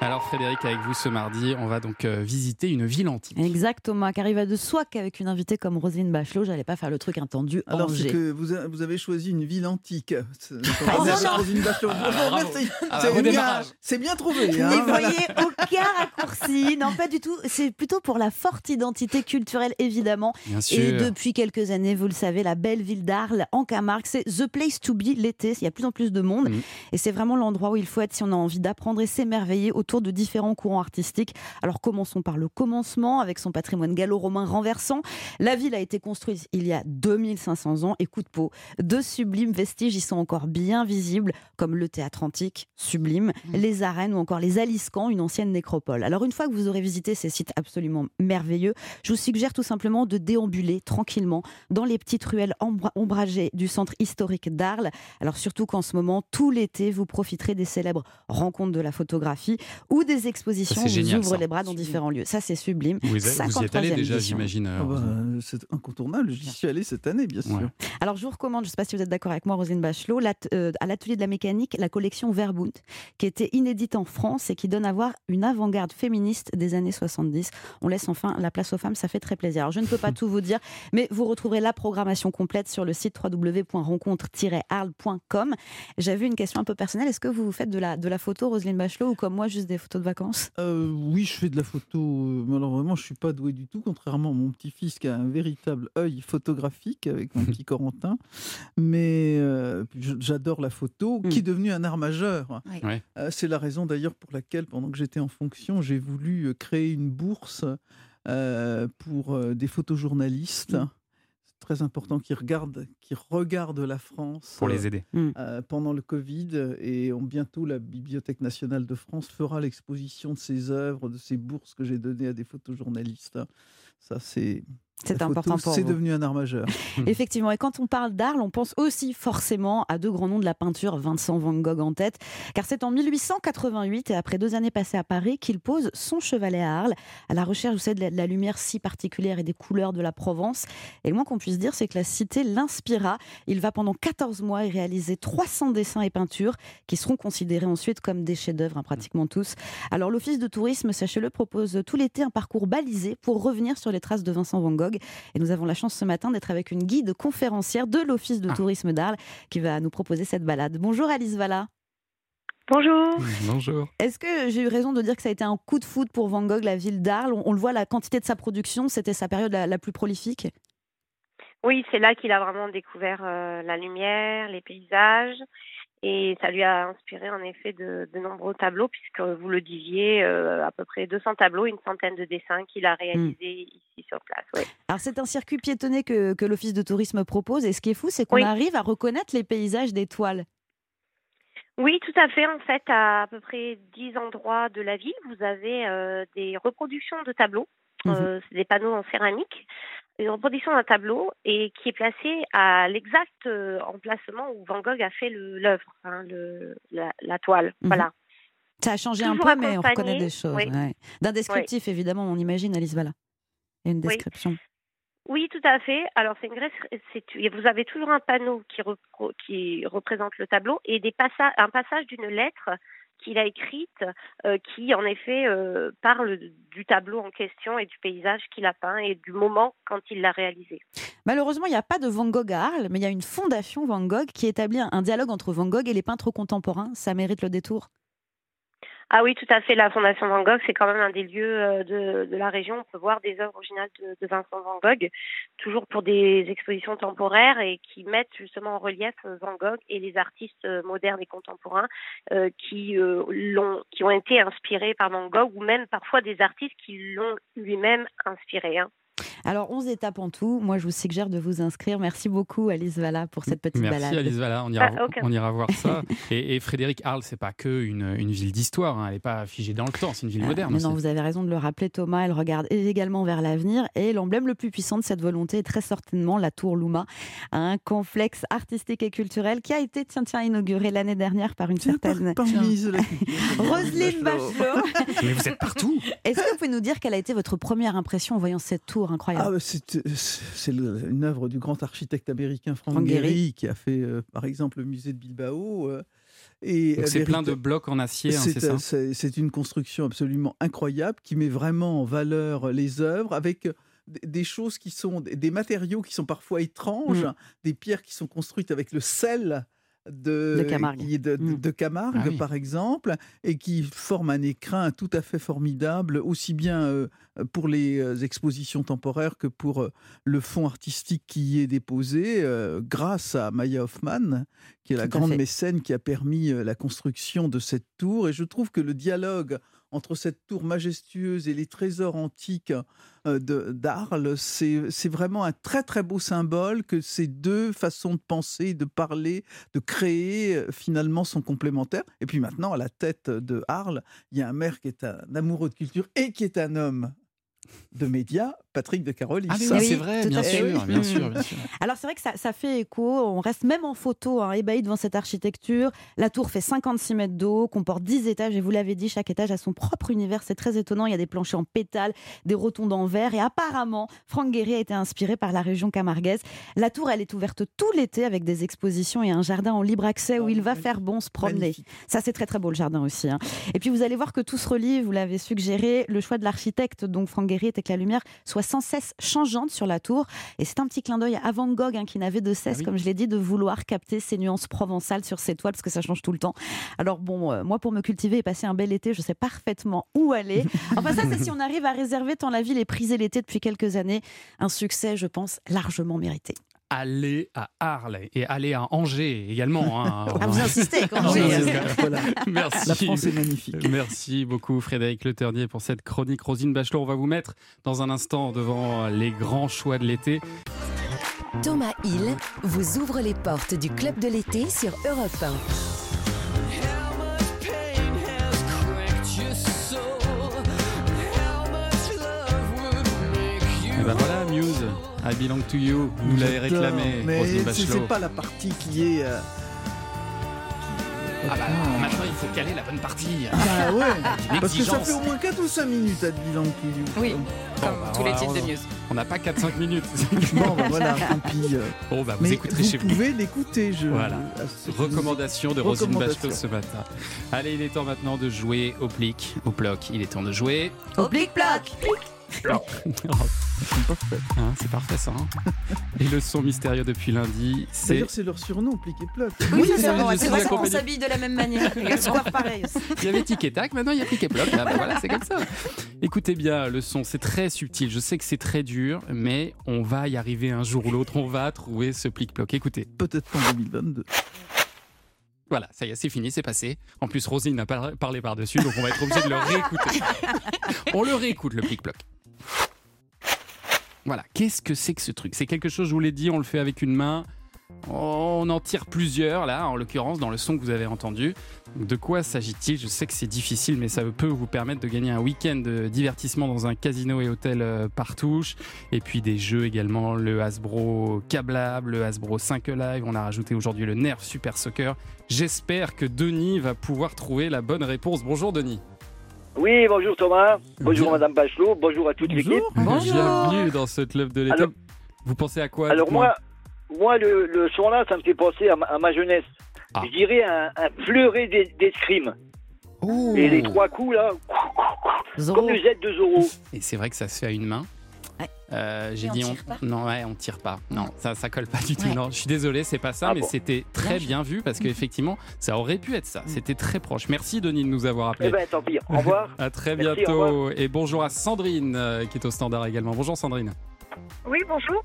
Alors Frédéric, avec vous ce mardi, on va donc euh, visiter une ville antique. Exactement, car il va de soi qu'avec une invitée comme Roselyne Bachelot, j'allais pas faire le truc attendu. Alors, c'est que vous, a- vous avez choisi une ville antique. C'est- Rosine- non, non. Rosine Bachelot. Bonjour, bravo. merci. C'est bon bien, bien trouvé. N'y hein, voilà. voyez aucun raccourci. Non, pas du tout. C'est plutôt pour la forte identité culturelle, évidemment. Bien Et sûr. depuis quelques années, vous le savez, la belle ville d'Arles, en Camargue, c'est The Place to Be l'été. Il y a de plus en plus de monde. Mhm. Et c'est vraiment l'endroit où il faut être si on a envie d'apprendre et s'émerveiller autour de différents courants artistiques. Alors commençons par le commencement, avec son patrimoine gallo-romain renversant. La ville a été construite il y a 2500 ans. Et coup de peau, deux sublimes vestiges y sont encore bien visibles, comme le théâtre antique, sublime, les arènes ou encore les aliscans, une ancienne nécropole. Alors une fois que vous aurez visité ces sites absolument merveilleux, je vous suggère tout simplement de déambuler tranquillement dans les petites ruelles ombra- ombragées du centre historique d'Arles. Alors surtout qu'en ce moment, tout l'été, vous profiterez des célèbres rencontres de la photographie ou des expositions Ça, où vous génial, ouvrent ça. les bras dans différents lieux. Ça, c'est sublime. Vous, y- vous y êtes allé 53e déjà, édition. j'imagine. euh, Ah bah, Roselyne. c'est incontournable. J'y suis allé cette année, bien sûr. Ouais. Alors, je vous recommande, je ne sais pas si vous êtes d'accord avec moi, Roselyne Bachelot, euh, à l'atelier de la mécanique, la collection Verbund, qui était inédite en France et qui donne à voir une avant-garde féministe des années 70. On laisse enfin la place aux femmes, ça fait très plaisir. Alors, je ne peux pas tout vous dire, mais vous retrouverez la programmation complète sur le site www.rencontre-arles.com. J'avais une question un peu personnelle. Est-ce que vous faites de la, de la photo, Roselyne Bachelot, ou comme moi, juste des photos de vacances? Euh, oui, je fais de la photo, euh, mais alors vraiment, je suis pas doué du tout, contrairement à mon petit-fils qui a un véritable œil photographique avec mon petit Corentin. Mais euh, j'adore la photo, qui est devenue un art majeur. Oui. Ouais. Euh, C'est la raison d'ailleurs pour laquelle, pendant que j'étais en fonction, j'ai voulu créer une bourse euh, pour des photojournalistes. Très important qui regardent, qui regardent la France Pour les aider. euh, pendant le Covid. Et on- bientôt, la Bibliothèque nationale de France fera l'exposition de ses œuvres, de ses bourses que j'ai données à des photojournalistes. Ça, c'est. C'est important pour C'est devenu un art majeur. Effectivement, et quand on parle d'Arles, on pense aussi forcément à deux grands noms de la peinture, Vincent Van Gogh en tête, car c'est en 1888, et après deux années passées à Paris, qu'il pose son chevalet à Arles, à la recherche, vous savez, de la lumière si particulière et des couleurs de la Provence. Et le moins qu'on puisse dire, c'est que la cité l'inspira. Il va pendant 14 mois y réaliser 300 dessins et peintures qui seront considérés ensuite comme des chefs-d'œuvre, hein, pratiquement tous. Alors l'Office de tourisme, sachez-le, propose tout l'été un parcours balisé pour revenir sur les traces de Vincent Van Gogh. Et nous avons la chance ce matin d'être avec une guide conférencière de l'Office de tourisme d'Arles qui va nous proposer cette balade. Bonjour Alice Valla. Bonjour. Bonjour. Est-ce que j'ai eu raison de dire que ça a été un coup de foot pour Van Gogh, la ville d'Arles? On, on le voit, la quantité de sa production, c'était sa période la, la plus prolifique? Oui, c'est là qu'il a vraiment découvert euh, la lumière, les paysages. Et ça lui a inspiré en effet de, de nombreux tableaux, puisque vous le disiez, euh, à peu près 200 tableaux, une centaine de dessins qu'il a réalisés ici sur place. ouais. Alors c'est un circuit piétonné que, que l'Office de tourisme propose et ce qui est fou, c'est qu'on Oui. arrive à reconnaître les paysages des toiles. Oui, tout à fait. En fait, à à peu près 10 endroits de la ville, vous avez euh, des reproductions de tableaux. Mhm. Euh, c'est des panneaux en céramique. Une reproduction d'un tableau et qui est placé à l'exact euh, emplacement où Van Gogh a fait l'œuvre, hein, la, la toile. Mhm. Voilà. Ça a changé Toujours un peu, mais on reconnaît des choses. oui. ouais. D'un descriptif, évidemment, on imagine, Alice Valla. Il y a une description. Oui, tout à fait. Alors, c'est une grèce. Vous avez toujours un panneau qui, repro- qui représente le tableau et des un passage d'une lettre qu'il a écrite euh, qui, en effet, euh, parle du tableau en question et du paysage qu'il a peint et du moment quand il l'a réalisé. Malheureusement, il n'y a pas de Van Gogh à Arles, mais il y a une fondation Van Gogh qui établit un dialogue entre Van Gogh et les peintres contemporains. Ça mérite le détour. Ah oui, tout à fait. La Fondation Van Gogh, c'est quand même un des lieux euh, de, la région. On peut voir des œuvres originales de, Vincent Van Gogh, toujours pour des expositions temporaires et qui mettent justement en relief euh, Van Gogh et les artistes euh, modernes et contemporains qui l'ont, qui ont été inspirés par Van Gogh ou même parfois des artistes qui l'ont lui-même inspiré. hein. Alors, 11 étapes en tout. Moi, je vous suggère de vous inscrire. Merci beaucoup, Alice Valla, pour cette petite Merci balade. Alice Valla, on ira, Ah, aucun. on ira voir ça. Et, et Frédéric Arles, c'est pas que une, une ville d'histoire, hein, elle n'est pas figée dans le temps, c'est une ville moderne. Ah, Mais non, vous avez raison de le rappeler, Thomas. Elle regarde également vers l'avenir. Et l'emblème le plus puissant de cette volonté est très certainement la Tour Louma, un complexe artistique et culturel qui a été, tiens, tiens, inauguré l'année dernière par une certaine Par. Roselyne Bachelot. Mais vous êtes partout Est-ce que vous pouvez nous dire quelle a été votre première impression en voyant cette tour incroyable Ah, c'est une œuvre du grand architecte américain Frank, Frank Gehry. Gehry, qui a fait, euh, par exemple, le musée de Bilbao. euh, et Donc c'est plein de blocs en acier, hein, C'est c'est ça euh, c'est- c'est une construction absolument incroyable qui met vraiment en valeur les œuvres avec des- choses qui sont des matériaux qui sont parfois étranges, Mm. des pierres qui sont construites avec le sel de, De Camargue. qui est de, de- Mm. de Camargue, Ah oui. par exemple, et qui forment un écrin tout à fait formidable, aussi bien euh, pour les euh, expositions temporaires que pour euh, le fonds artistique qui y est déposé, euh, grâce à Maya Hoffman, qui est la Tout grande fait. mécène qui a permis la construction de cette tour. Et je trouve que le dialogue entre cette tour majestueuse et les trésors antiques euh, d'Arles, c'est c'est vraiment un très très beau symbole que ces deux façons de penser, de parler, de créer, euh, finalement sont complémentaires. Et puis maintenant, à la tête de Arles, il y a un maire qui est un amoureux de culture et qui est un homme de médias, Patrick de Carolis. Ah, oui, oui, c'est vrai, bien sûr, bien sûr, bien sûr. Alors c'est vrai que ça, ça fait écho, on reste même en photo hein, ébahi devant cette architecture. La tour fait 56 mètres d'eau, comporte 10 étages et vous l'avez dit, chaque étage a son propre univers, c'est très étonnant, il y a des planchers en pétales, des rotondes en verre et apparemment Franck Guéry a été inspiré par la région camarguaise. La tour elle est ouverte tout l'été avec des expositions et un jardin en libre accès où il va faire bon se promener. Magnifique. Ça c'est très très beau le jardin aussi. hein. Et puis vous allez voir que tout se relie, vous l'avez suggéré, le choix de l'architecte donc Franck Guéry était que la lumière soit sans cesse changeante sur la tour et c'est un petit clin d'œil à Van Gogh hein, qui n'avait de cesse, Ah oui. comme je l'ai dit, de vouloir capter ces nuances provençales sur ses toiles parce que ça change tout le temps. Alors bon, euh, moi pour me cultiver et passer un bel été, je sais parfaitement où aller. Enfin ça c'est si on arrive à réserver tant la ville est prisée l'été depuis quelques années. Un succès, je pense, largement mérité. Aller à Arles et aller à Angers également. hein. Ah, vous insistez quand voilà. Merci. La France est magnifique. Merci beaucoup Frédéric Le Ternier pour cette chronique. Rosine Bachelot, on va vous mettre dans un instant devant les grands choix de l'été. Thomas Hill vous ouvre les portes du club de l'été sur Europe 1. Et ben voilà, Muse, I Belong to You, nous l'avez réclamé, Mais c'est- pas la partie qui est. euh, Ah bah maintenant il faut caler la bonne partie. Bah ouais, parce que ça fait au moins 4 ou 5 minutes à bilan de You. Oui, Bon, comme bah, tous les titres de on- Muse. On n'a pas 4-5 minutes. Bon, bah voilà, tant pis. euh. Bon bah vous Mais écouterez vous chez vous. pouvez l'écouter. Je... Voilà. Recommandation de Rosine. Bachelot ce matin. Allez, il est temps maintenant de jouer au plic, au bloc. Il est temps de jouer. Au plic-ploc Hein, c'est parfait ça. hein. Et le son mystérieux depuis lundi, c'est D'ailleurs, c'est leur surnom, Plic et Ploc. Oui, c'est vrai qu'on s'habille de la même manière. Pareil. Il y avait tic et tac, maintenant il y a plic et ploc. Ah, bah voilà, c'est comme ça. Écoutez bien, le son, c'est très subtil. Je sais que c'est très dur, mais on va y arriver un jour ou l'autre. On va trouver ce plic-ploc. Écoutez. Peut-être en 2022. Voilà, ça y est, c'est fini, c'est passé. En plus, Rosine n'a pas parlé par-dessus, donc on va être obligé de le réécouter. On le réécoute, le plic-ploc. Voilà, qu'est-ce que c'est que ce truc? C'est quelque chose, je vous l'ai dit, on le fait avec une main. On en tire plusieurs, là, en l'occurrence, dans le son que vous avez entendu. De quoi s'agit-il? Je sais que c'est difficile, mais ça peut vous permettre de gagner un week-end de divertissement dans un casino et hôtel euh, par touche. Et puis des jeux également, le Hasbro câblable, le Hasbro 5 Live. On a rajouté aujourd'hui le Nerf Super Soccer. J'espère que Denis va pouvoir trouver la bonne réponse. Bonjour Denis. Oui, bonjour Thomas. Bonjour Bien. Madame Bachelot. Bonjour à toute l'équipe. Bienvenue dans ce club de l'été. Alors- Vous pensez à quoi Alors moi, moi le, le son là, ça me fait penser à ma, à ma jeunesse. Ah. Je dirais un, un fleuret d'es- d'escrime. Oh. Et les trois coups là, Zorro. comme le Z de Zorro. Et c'est vrai que ça se fait à une main. Euh, J'ai Et on dit tire pas non, ouais, on tire pas. Non, ça, ça colle pas du tout. Ouais. Non, je suis désolé, c'est pas ça, Ah mais bon c'était très bien vu parce qu'effectivement, ça aurait pu être ça. C'était très proche. Merci Denis de nous avoir appelé. Eh ben, tant pis. Au revoir. À très Merci, bientôt. Et bonjour à Sandrine euh, qui est au standard également. Bonjour Sandrine. Oui, bonjour.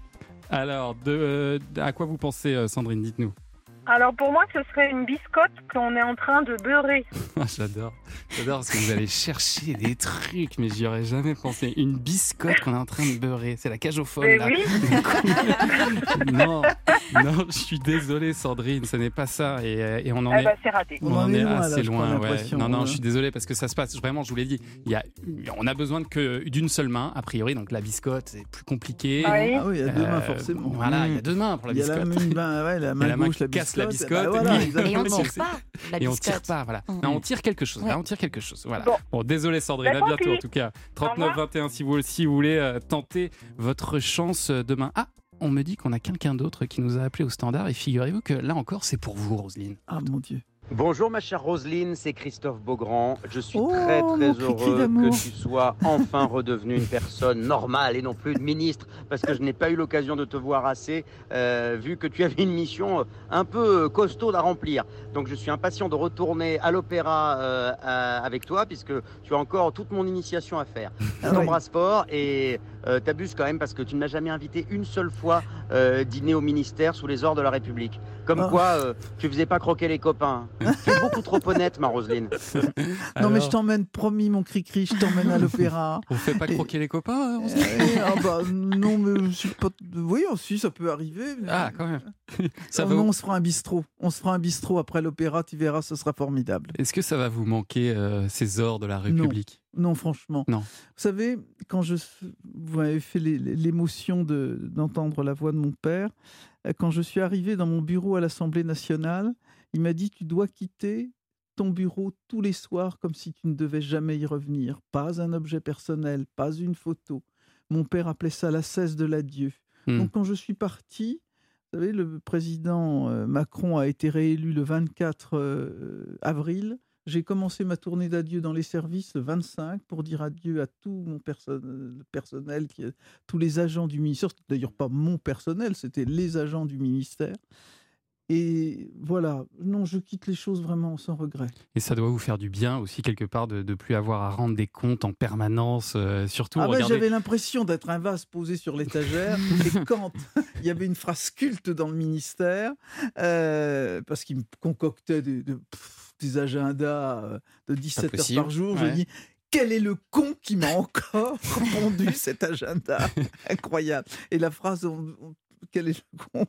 Alors, de, euh, à quoi vous pensez, Sandrine Dites-nous. Alors pour moi, ce serait une biscotte qu'on est en train de beurrer. Ah, J'adore. J'adore parce que vous allez chercher des trucs, mais j'y aurais jamais pensé. Une biscotte qu'on est en train de beurrer. C'est la cage folles. Mais là. oui. non, non, je suis désolé, Sandrine, ce n'est pas ça. Et, euh, et on en Eh est. ben, c'est raté. On, On en est, loin, assez loin. ouais. Non, non, ouais. je suis désolé parce que ça se passe. Vraiment, je vous l'ai dit. Il y a, on a besoin que d'une seule main, a priori. Donc la biscotte, c'est plus compliqué. Ah oui, Ah oui, il y a deux mains, Euh, forcément. Voilà, il y a Mm. deux mains pour la Il y a la biscotte. main- ouais, la main la main gauche, qui la casse la biscotte. biscotte. Bah voilà, exactement. Et on tire pas la Et on tire biscotte. pas, voilà. Mm. Non, on tire quelque chose. Ouais. là, on tire quelque chose. Voilà. Bon. Bon, désolé Sandrine, Bah, à bientôt en tout cas. 39 21 si vous si vous voulez euh, tenter votre chance euh, demain. Ah, on me dit qu'on a quelqu'un d'autre qui nous a appelé au standard et figurez-vous que là encore c'est pour vous Roselyne. Ah mon dieu. Bonjour ma chère Roselyne, c'est Christophe Beaugrand. Je suis Oh, très très heureux que tu sois enfin redevenue une personne normale et non plus une ministre parce que je n'ai pas eu l'occasion de te voir assez euh, vu que tu avais une mission euh, un peu euh, costaud à remplir. Donc je suis impatient de retourner à l'opéra euh, avec toi puisque tu as encore toute mon initiation à faire. Je t'embrasse fort et euh, t'abuses quand même parce que tu ne m'as jamais invité une seule fois euh, dîner au ministère sous les ordres de la République. Comme Ah. quoi euh, tu faisais pas croquer les copains. Tu es beaucoup trop honnête, ma Roselyne. Non mais je t'emmène, promis mon cri-cri, je t'emmène à l'opéra. On fait pas Et- croquer les copains hein, Roselyne Eh, ah bah non mais je suis pas... Oui aussi ça peut arriver. mais- Ah quand même. Ça Oh va non, on se fera un bistrot. On se fera un bistrot après l'opéra, tu verras, ce sera formidable. Est-ce que ça va vous manquer euh, ces ors de la République? Non, franchement. Non. Vous savez, quand je, vous avez fait l'émotion de- d'entendre la voix de mon père, euh, quand je suis arrivé dans mon bureau à l'Assemblée nationale, il m'a dit Tu dois quitter ton bureau tous les soirs comme si tu ne devais jamais y revenir. Pas un objet personnel, pas une photo. Mon père appelait ça la cesse de l'adieu. Hmm. Donc quand je suis parti, vous savez, le président euh, Macron a été réélu le 24 euh, avril. J'ai commencé ma tournée d'adieu dans les services le 25 pour dire adieu à tout mon perso- le personnel, qui, tous les agents du ministère. D'ailleurs pas mon personnel, c'était les agents du ministère. Et voilà, non, je quitte les choses vraiment sans regret. Et ça doit vous faire du bien aussi quelque part de ne plus avoir à rendre des comptes en permanence, euh, surtout Ah regardez- j'avais l'impression d'être un vase posé sur l'étagère. et quand il y avait une phrase culte dans le ministère, euh, parce qu'il me concoctait des, de- pff, des agendas euh, de 17 heures par jour, ouais. je dis quel est le con qui m'a encore pondu cet agenda? Incroyable. Et la phrase, on- on- quel est le con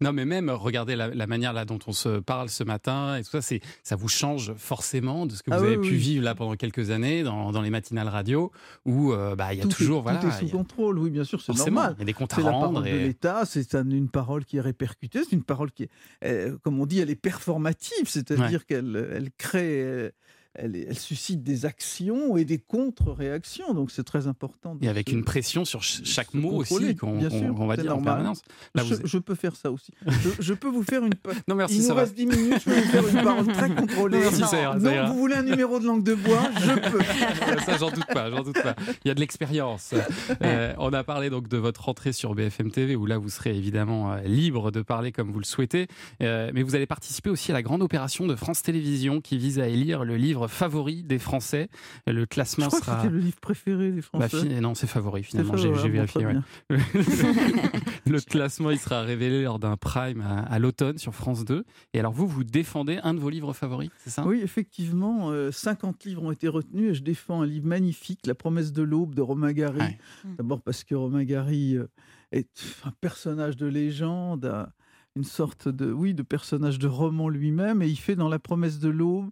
Non, mais même regardez la, la manière là dont on se parle ce matin et tout ça, c'est ça vous change forcément de ce que vous Ah avez oui, pu vivre là pendant quelques années dans, dans les matinales radio où euh, bah il y a Tout est- toujours tout voilà est sous il a- contrôle, oui, bien sûr, c'est normal. il y a des comptes à C'est la rendre parole de et- l'État, c'est un- une parole qui est répercutée, c'est une parole qui est, euh, comme on dit, elle est performative, c'est-à-dire qu'elle elle crée, elle, elle suscite des actions et des contre-réactions, donc c'est très important. de et avec se- une pression sur ch- chaque mot aussi qu'on va dire en permanence. Là, je, vous- je peux faire ça aussi. Je, je peux vous faire une. Non, merci, Il ça nous va. reste 10 minutes, je peux vous faire une parole très contrôlée. Non, merci, ça ira, ça Non, ira. vous voulez un numéro de langue de bois Je peux. ça, j'en doute pas, j'en doute pas. Il y a de l'expérience. Euh, on a parlé donc de votre rentrée sur BFM TV, où là, vous serez évidemment euh, libre de parler comme vous le souhaitez. Euh, mais vous allez participer aussi à la grande opération de France Télévisions qui vise à élire le livre favori des Français. Le Je classement crois que sera. c'était le livre préféré des Bah, Français. fi- non, c'est favori finalement. J'ai bon, vérifié. ouais. le classement, il sera révélé lors d'un prime à, à l'automne sur France 2. Et alors, vous, vous défendez un de vos livres favoris, c'est ça? Oui, effectivement, euh, 50 livres ont été retenus et je défends un livre magnifique, La promesse de l'aube de Romain Gary. D'abord parce que Romain Gary euh, est un personnage de légende, un- une sorte de, oui, de personnage de roman lui-même et il fait dans La promesse de l'aube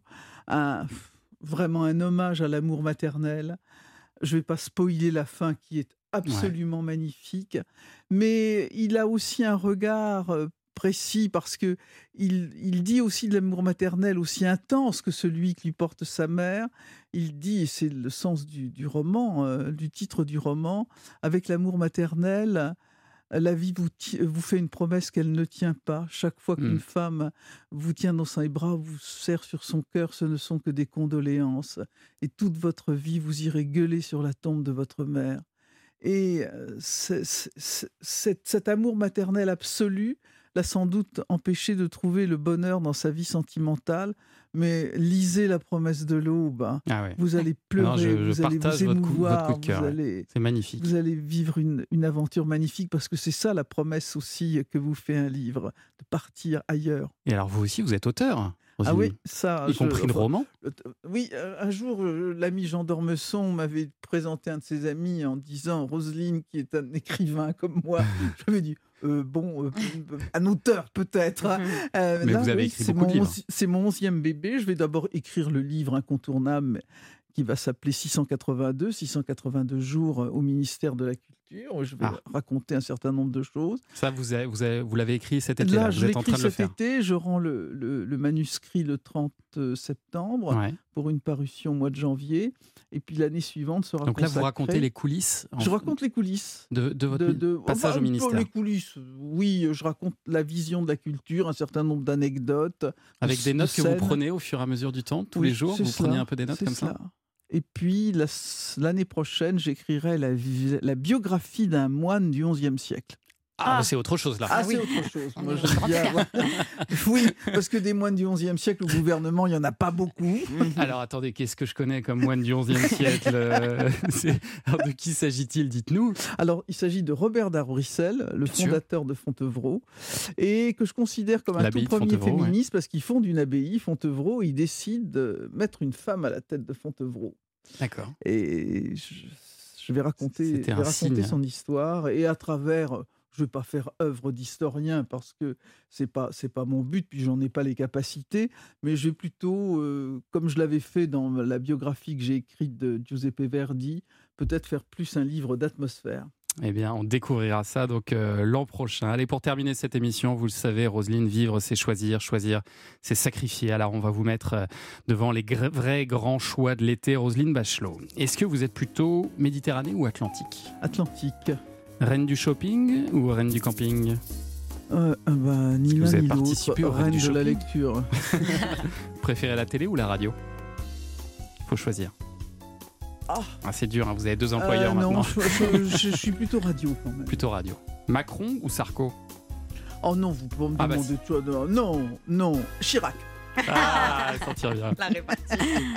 un, vraiment un hommage à l'amour maternel. Je ne vais pas spoiler la fin qui est absolument magnifique, mais il a aussi un regard euh, précis parce que il, il dit aussi de l'amour maternel aussi intense que celui que lui porte sa mère. Il dit, et c'est le sens du, du roman, euh, du titre du roman, avec l'amour maternel, la vie vous, vous fait une promesse qu'elle ne tient pas. Chaque fois qu'une Mm. femme vous tient dans ses bras, vous serre sur son cœur, ce ne sont que des condoléances. Et toute votre vie, vous irez gueuler sur la tombe de votre mère. Et euh, cet amour maternel absolu l'a sans doute empêché de trouver le bonheur dans sa vie sentimentale. Mais lisez La promesse de l'aube. hein. Ah ouais. Vous allez pleurer, Non, je- je vous allez vous émouvoir, C'est magnifique. vous allez vivre une, une aventure magnifique parce que c'est ça la promesse aussi que vous fait un livre, de partir ailleurs. Et alors vous aussi, vous êtes auteur Ah oui, ça. Y je- compris enfin, romans euh, Oui, euh, un jour, euh, l'ami Jean d'Ormesson m'avait présenté un de ses amis en disant Roselyne, qui est un écrivain comme moi. J'avais dit. Euh, bon, euh, un auteur peut-être. hein. Euh, Mais là, vous avez oui, écrit c'est beaucoup de mon C'est mon onzième bébé. Je vais d'abord écrire le livre incontournable qui va s'appeler 682, 682 jours au ministère de la Culture. Je vais Ah. raconter un certain nombre de choses. Ça, vous avez- vous avez- vous l'avez écrit cet été. Là, Là, je vous êtes en l'écris train de le cet faire. été. Je rends le, le- le manuscrit le 30 septembre Ouais. pour une parution au mois de janvier. Et puis l'année suivante sera Donc là, vous racontez les coulisses. en- Je raconte les coulisses. de, de votre de- de- passage enfin, au ministère. Les coulisses, oui, je raconte la vision de la culture, un certain nombre d'anecdotes. Avec de- des de notes que vous prenez au fur et à mesure du temps, tous Oui, les jours, vous prenez un peu des notes comme ça Et puis la- l'année prochaine, j'écrirai la biographie d'un moine du XIe siècle. Ah, c'est autre chose là. Ah, c'est autre chose. Moi, avoir- oui, parce que des moines du XIe siècle au gouvernement, il n'y en a pas beaucoup. Alors attendez, qu'est-ce que je connais comme moine du XIe siècle euh, alors, De qui s'agit-il Dites-nous. Alors, il s'agit de Robert d'Arbrissel, le Bien sûr. fondateur de Fontevraud, et que je considère comme un tout premier ouais. féministe parce qu'il fonde une abbaye, Fontevraud, et il décide de mettre une femme à la tête de Fontevraud. D'accord. Et je, je vais raconter, je vais signe. son histoire, et à travers, je ne vais pas faire œuvre d'historien parce que c'est pas c'est pas mon but, puis j'en ai pas les capacités, mais je vais plutôt, euh, comme je l'avais fait dans la biographie que j'ai écrite de Giuseppe Verdi, peut-être faire plus un livre d'atmosphère. Eh bien, on découvrira ça donc euh, l'an prochain. Allez, pour terminer cette émission, vous le savez, Roselyne, vivre, c'est choisir, choisir, c'est sacrifier. Alors, on va vous mettre devant les gr- vrais grands choix de l'été, Roselyne Bachelot. Est-ce que vous êtes plutôt Méditerranée ou Atlantique? Atlantique. Reine du shopping ou reine du camping Euh, euh, bah, ni l'un vous avez ni l'autre, participé au Reine reine du de la shopping lecture. Vous préférez la télé ou la radio Faut choisir. Ah. c'est dur, hein, vous avez deux Euh, employeurs non, maintenant. je, je- je- je suis plutôt radio quand même. Plutôt radio. Macron ou Sarko Oh non, vous pouvez me Ah bah demander de toi. Non, non, non, Chirac. Ah, elle s'en tire bien. La répartie.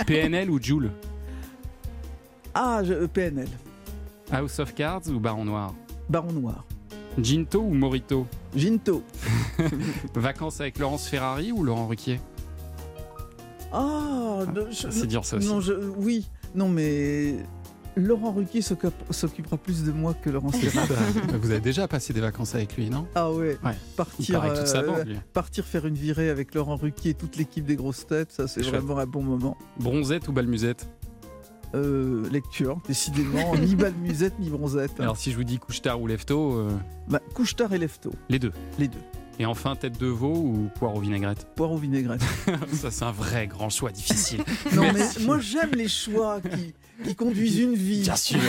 PNL ou Joule Ah, je- PNL. House of Cards ou Baron Noir Baron Noir. Ginto ou Morito Ginto. Vacances avec Laurence Ferrari ou Laurent Ruquier? Ah, je- c'est dur, ça aussi. Non, je- oui, non, mais Laurent Ruquier s'occupe- s'occupera plus de moi que Laurent Ferrari. Vous avez déjà passé des vacances avec lui, non? Ah ouais, partir, paraît toute sa euh, bande, partir faire une virée avec Laurent Ruquier et toute l'équipe des grosses têtes, ça c'est vraiment un bon moment. Bronzette ou Balmusette? Euh, lecture, décidément, ni balmusette ni bronzette. Alors si je vous dis couche-tard ou lefto, euh, Bah, couche-tard et lefto, les deux. les deux. Et enfin tête de veau ou poire au vinaigrette? Poire au vinaigrette. Ça c'est un vrai grand choix difficile. Non, Merci. mais moi j'aime les choix qui, qui conduisent une vie. Bien sûr.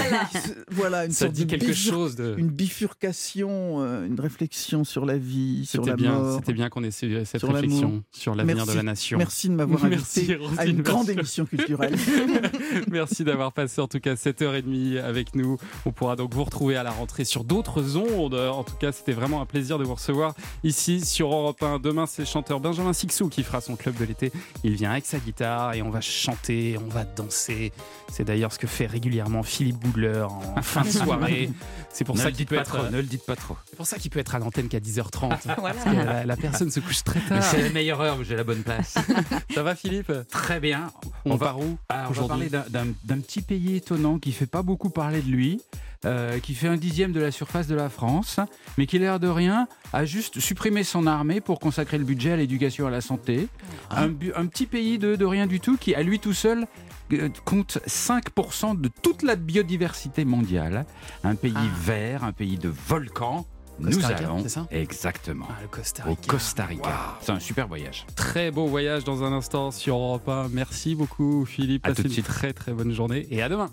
Voilà, une Ça sorte dit de quelque bifur- chose de- Une bifurcation, euh, une réflexion sur la vie, sur C'était la bien, mort. c'était bien qu'on ait ce- cette sur réflexion sur l'avenir de la nation. Merci de m'avoir Merci, invité à une grande émission culturelle. Merci d'avoir passé en tout cas 7h30 avec nous. On pourra donc vous retrouver à la rentrée sur d'autres ondes. En tout cas, c'était vraiment un plaisir de vous recevoir ici sur Europe 1. Demain, c'est le chanteur Benjamin Sixou qui fera son club de l'été. Il vient avec sa guitare et on va chanter, on va danser. C'est d'ailleurs ce que fait régulièrement Philippe Boudler en fin de soirée. C'est pour Ne ça qu'il peut être trop, ne le dites pas trop. C'est pour ça qu'il peut être à l'antenne qu'à 10h30. Voilà. Parce que la, la personne se couche très tard. C'est la meilleure heure où j'ai la bonne place. Ça va Philippe? Très bien. On, va- part où Ah, on va aujourd'hui? parler d'un- petit pays étonnant qui fait pas beaucoup parler de lui, euh, qui fait un dixième de la surface de la France, mais qui, l'air de rien, a juste supprimé son armée pour consacrer le budget à l'éducation et à la santé. Un, bu- un petit pays de, de rien du tout qui, à lui tout seul, euh, compte 5% de toute la biodiversité mondiale. Un pays vert, un pays de volcans. Nous Costa Rica, allons c'est ça? Exactement le Costa au Rica. Costa Rica. C'est un super voyage. Très beau voyage dans un instant sur Europe 1. Merci beaucoup Philippe. À tout Passez une suite. très très bonne journée et à demain.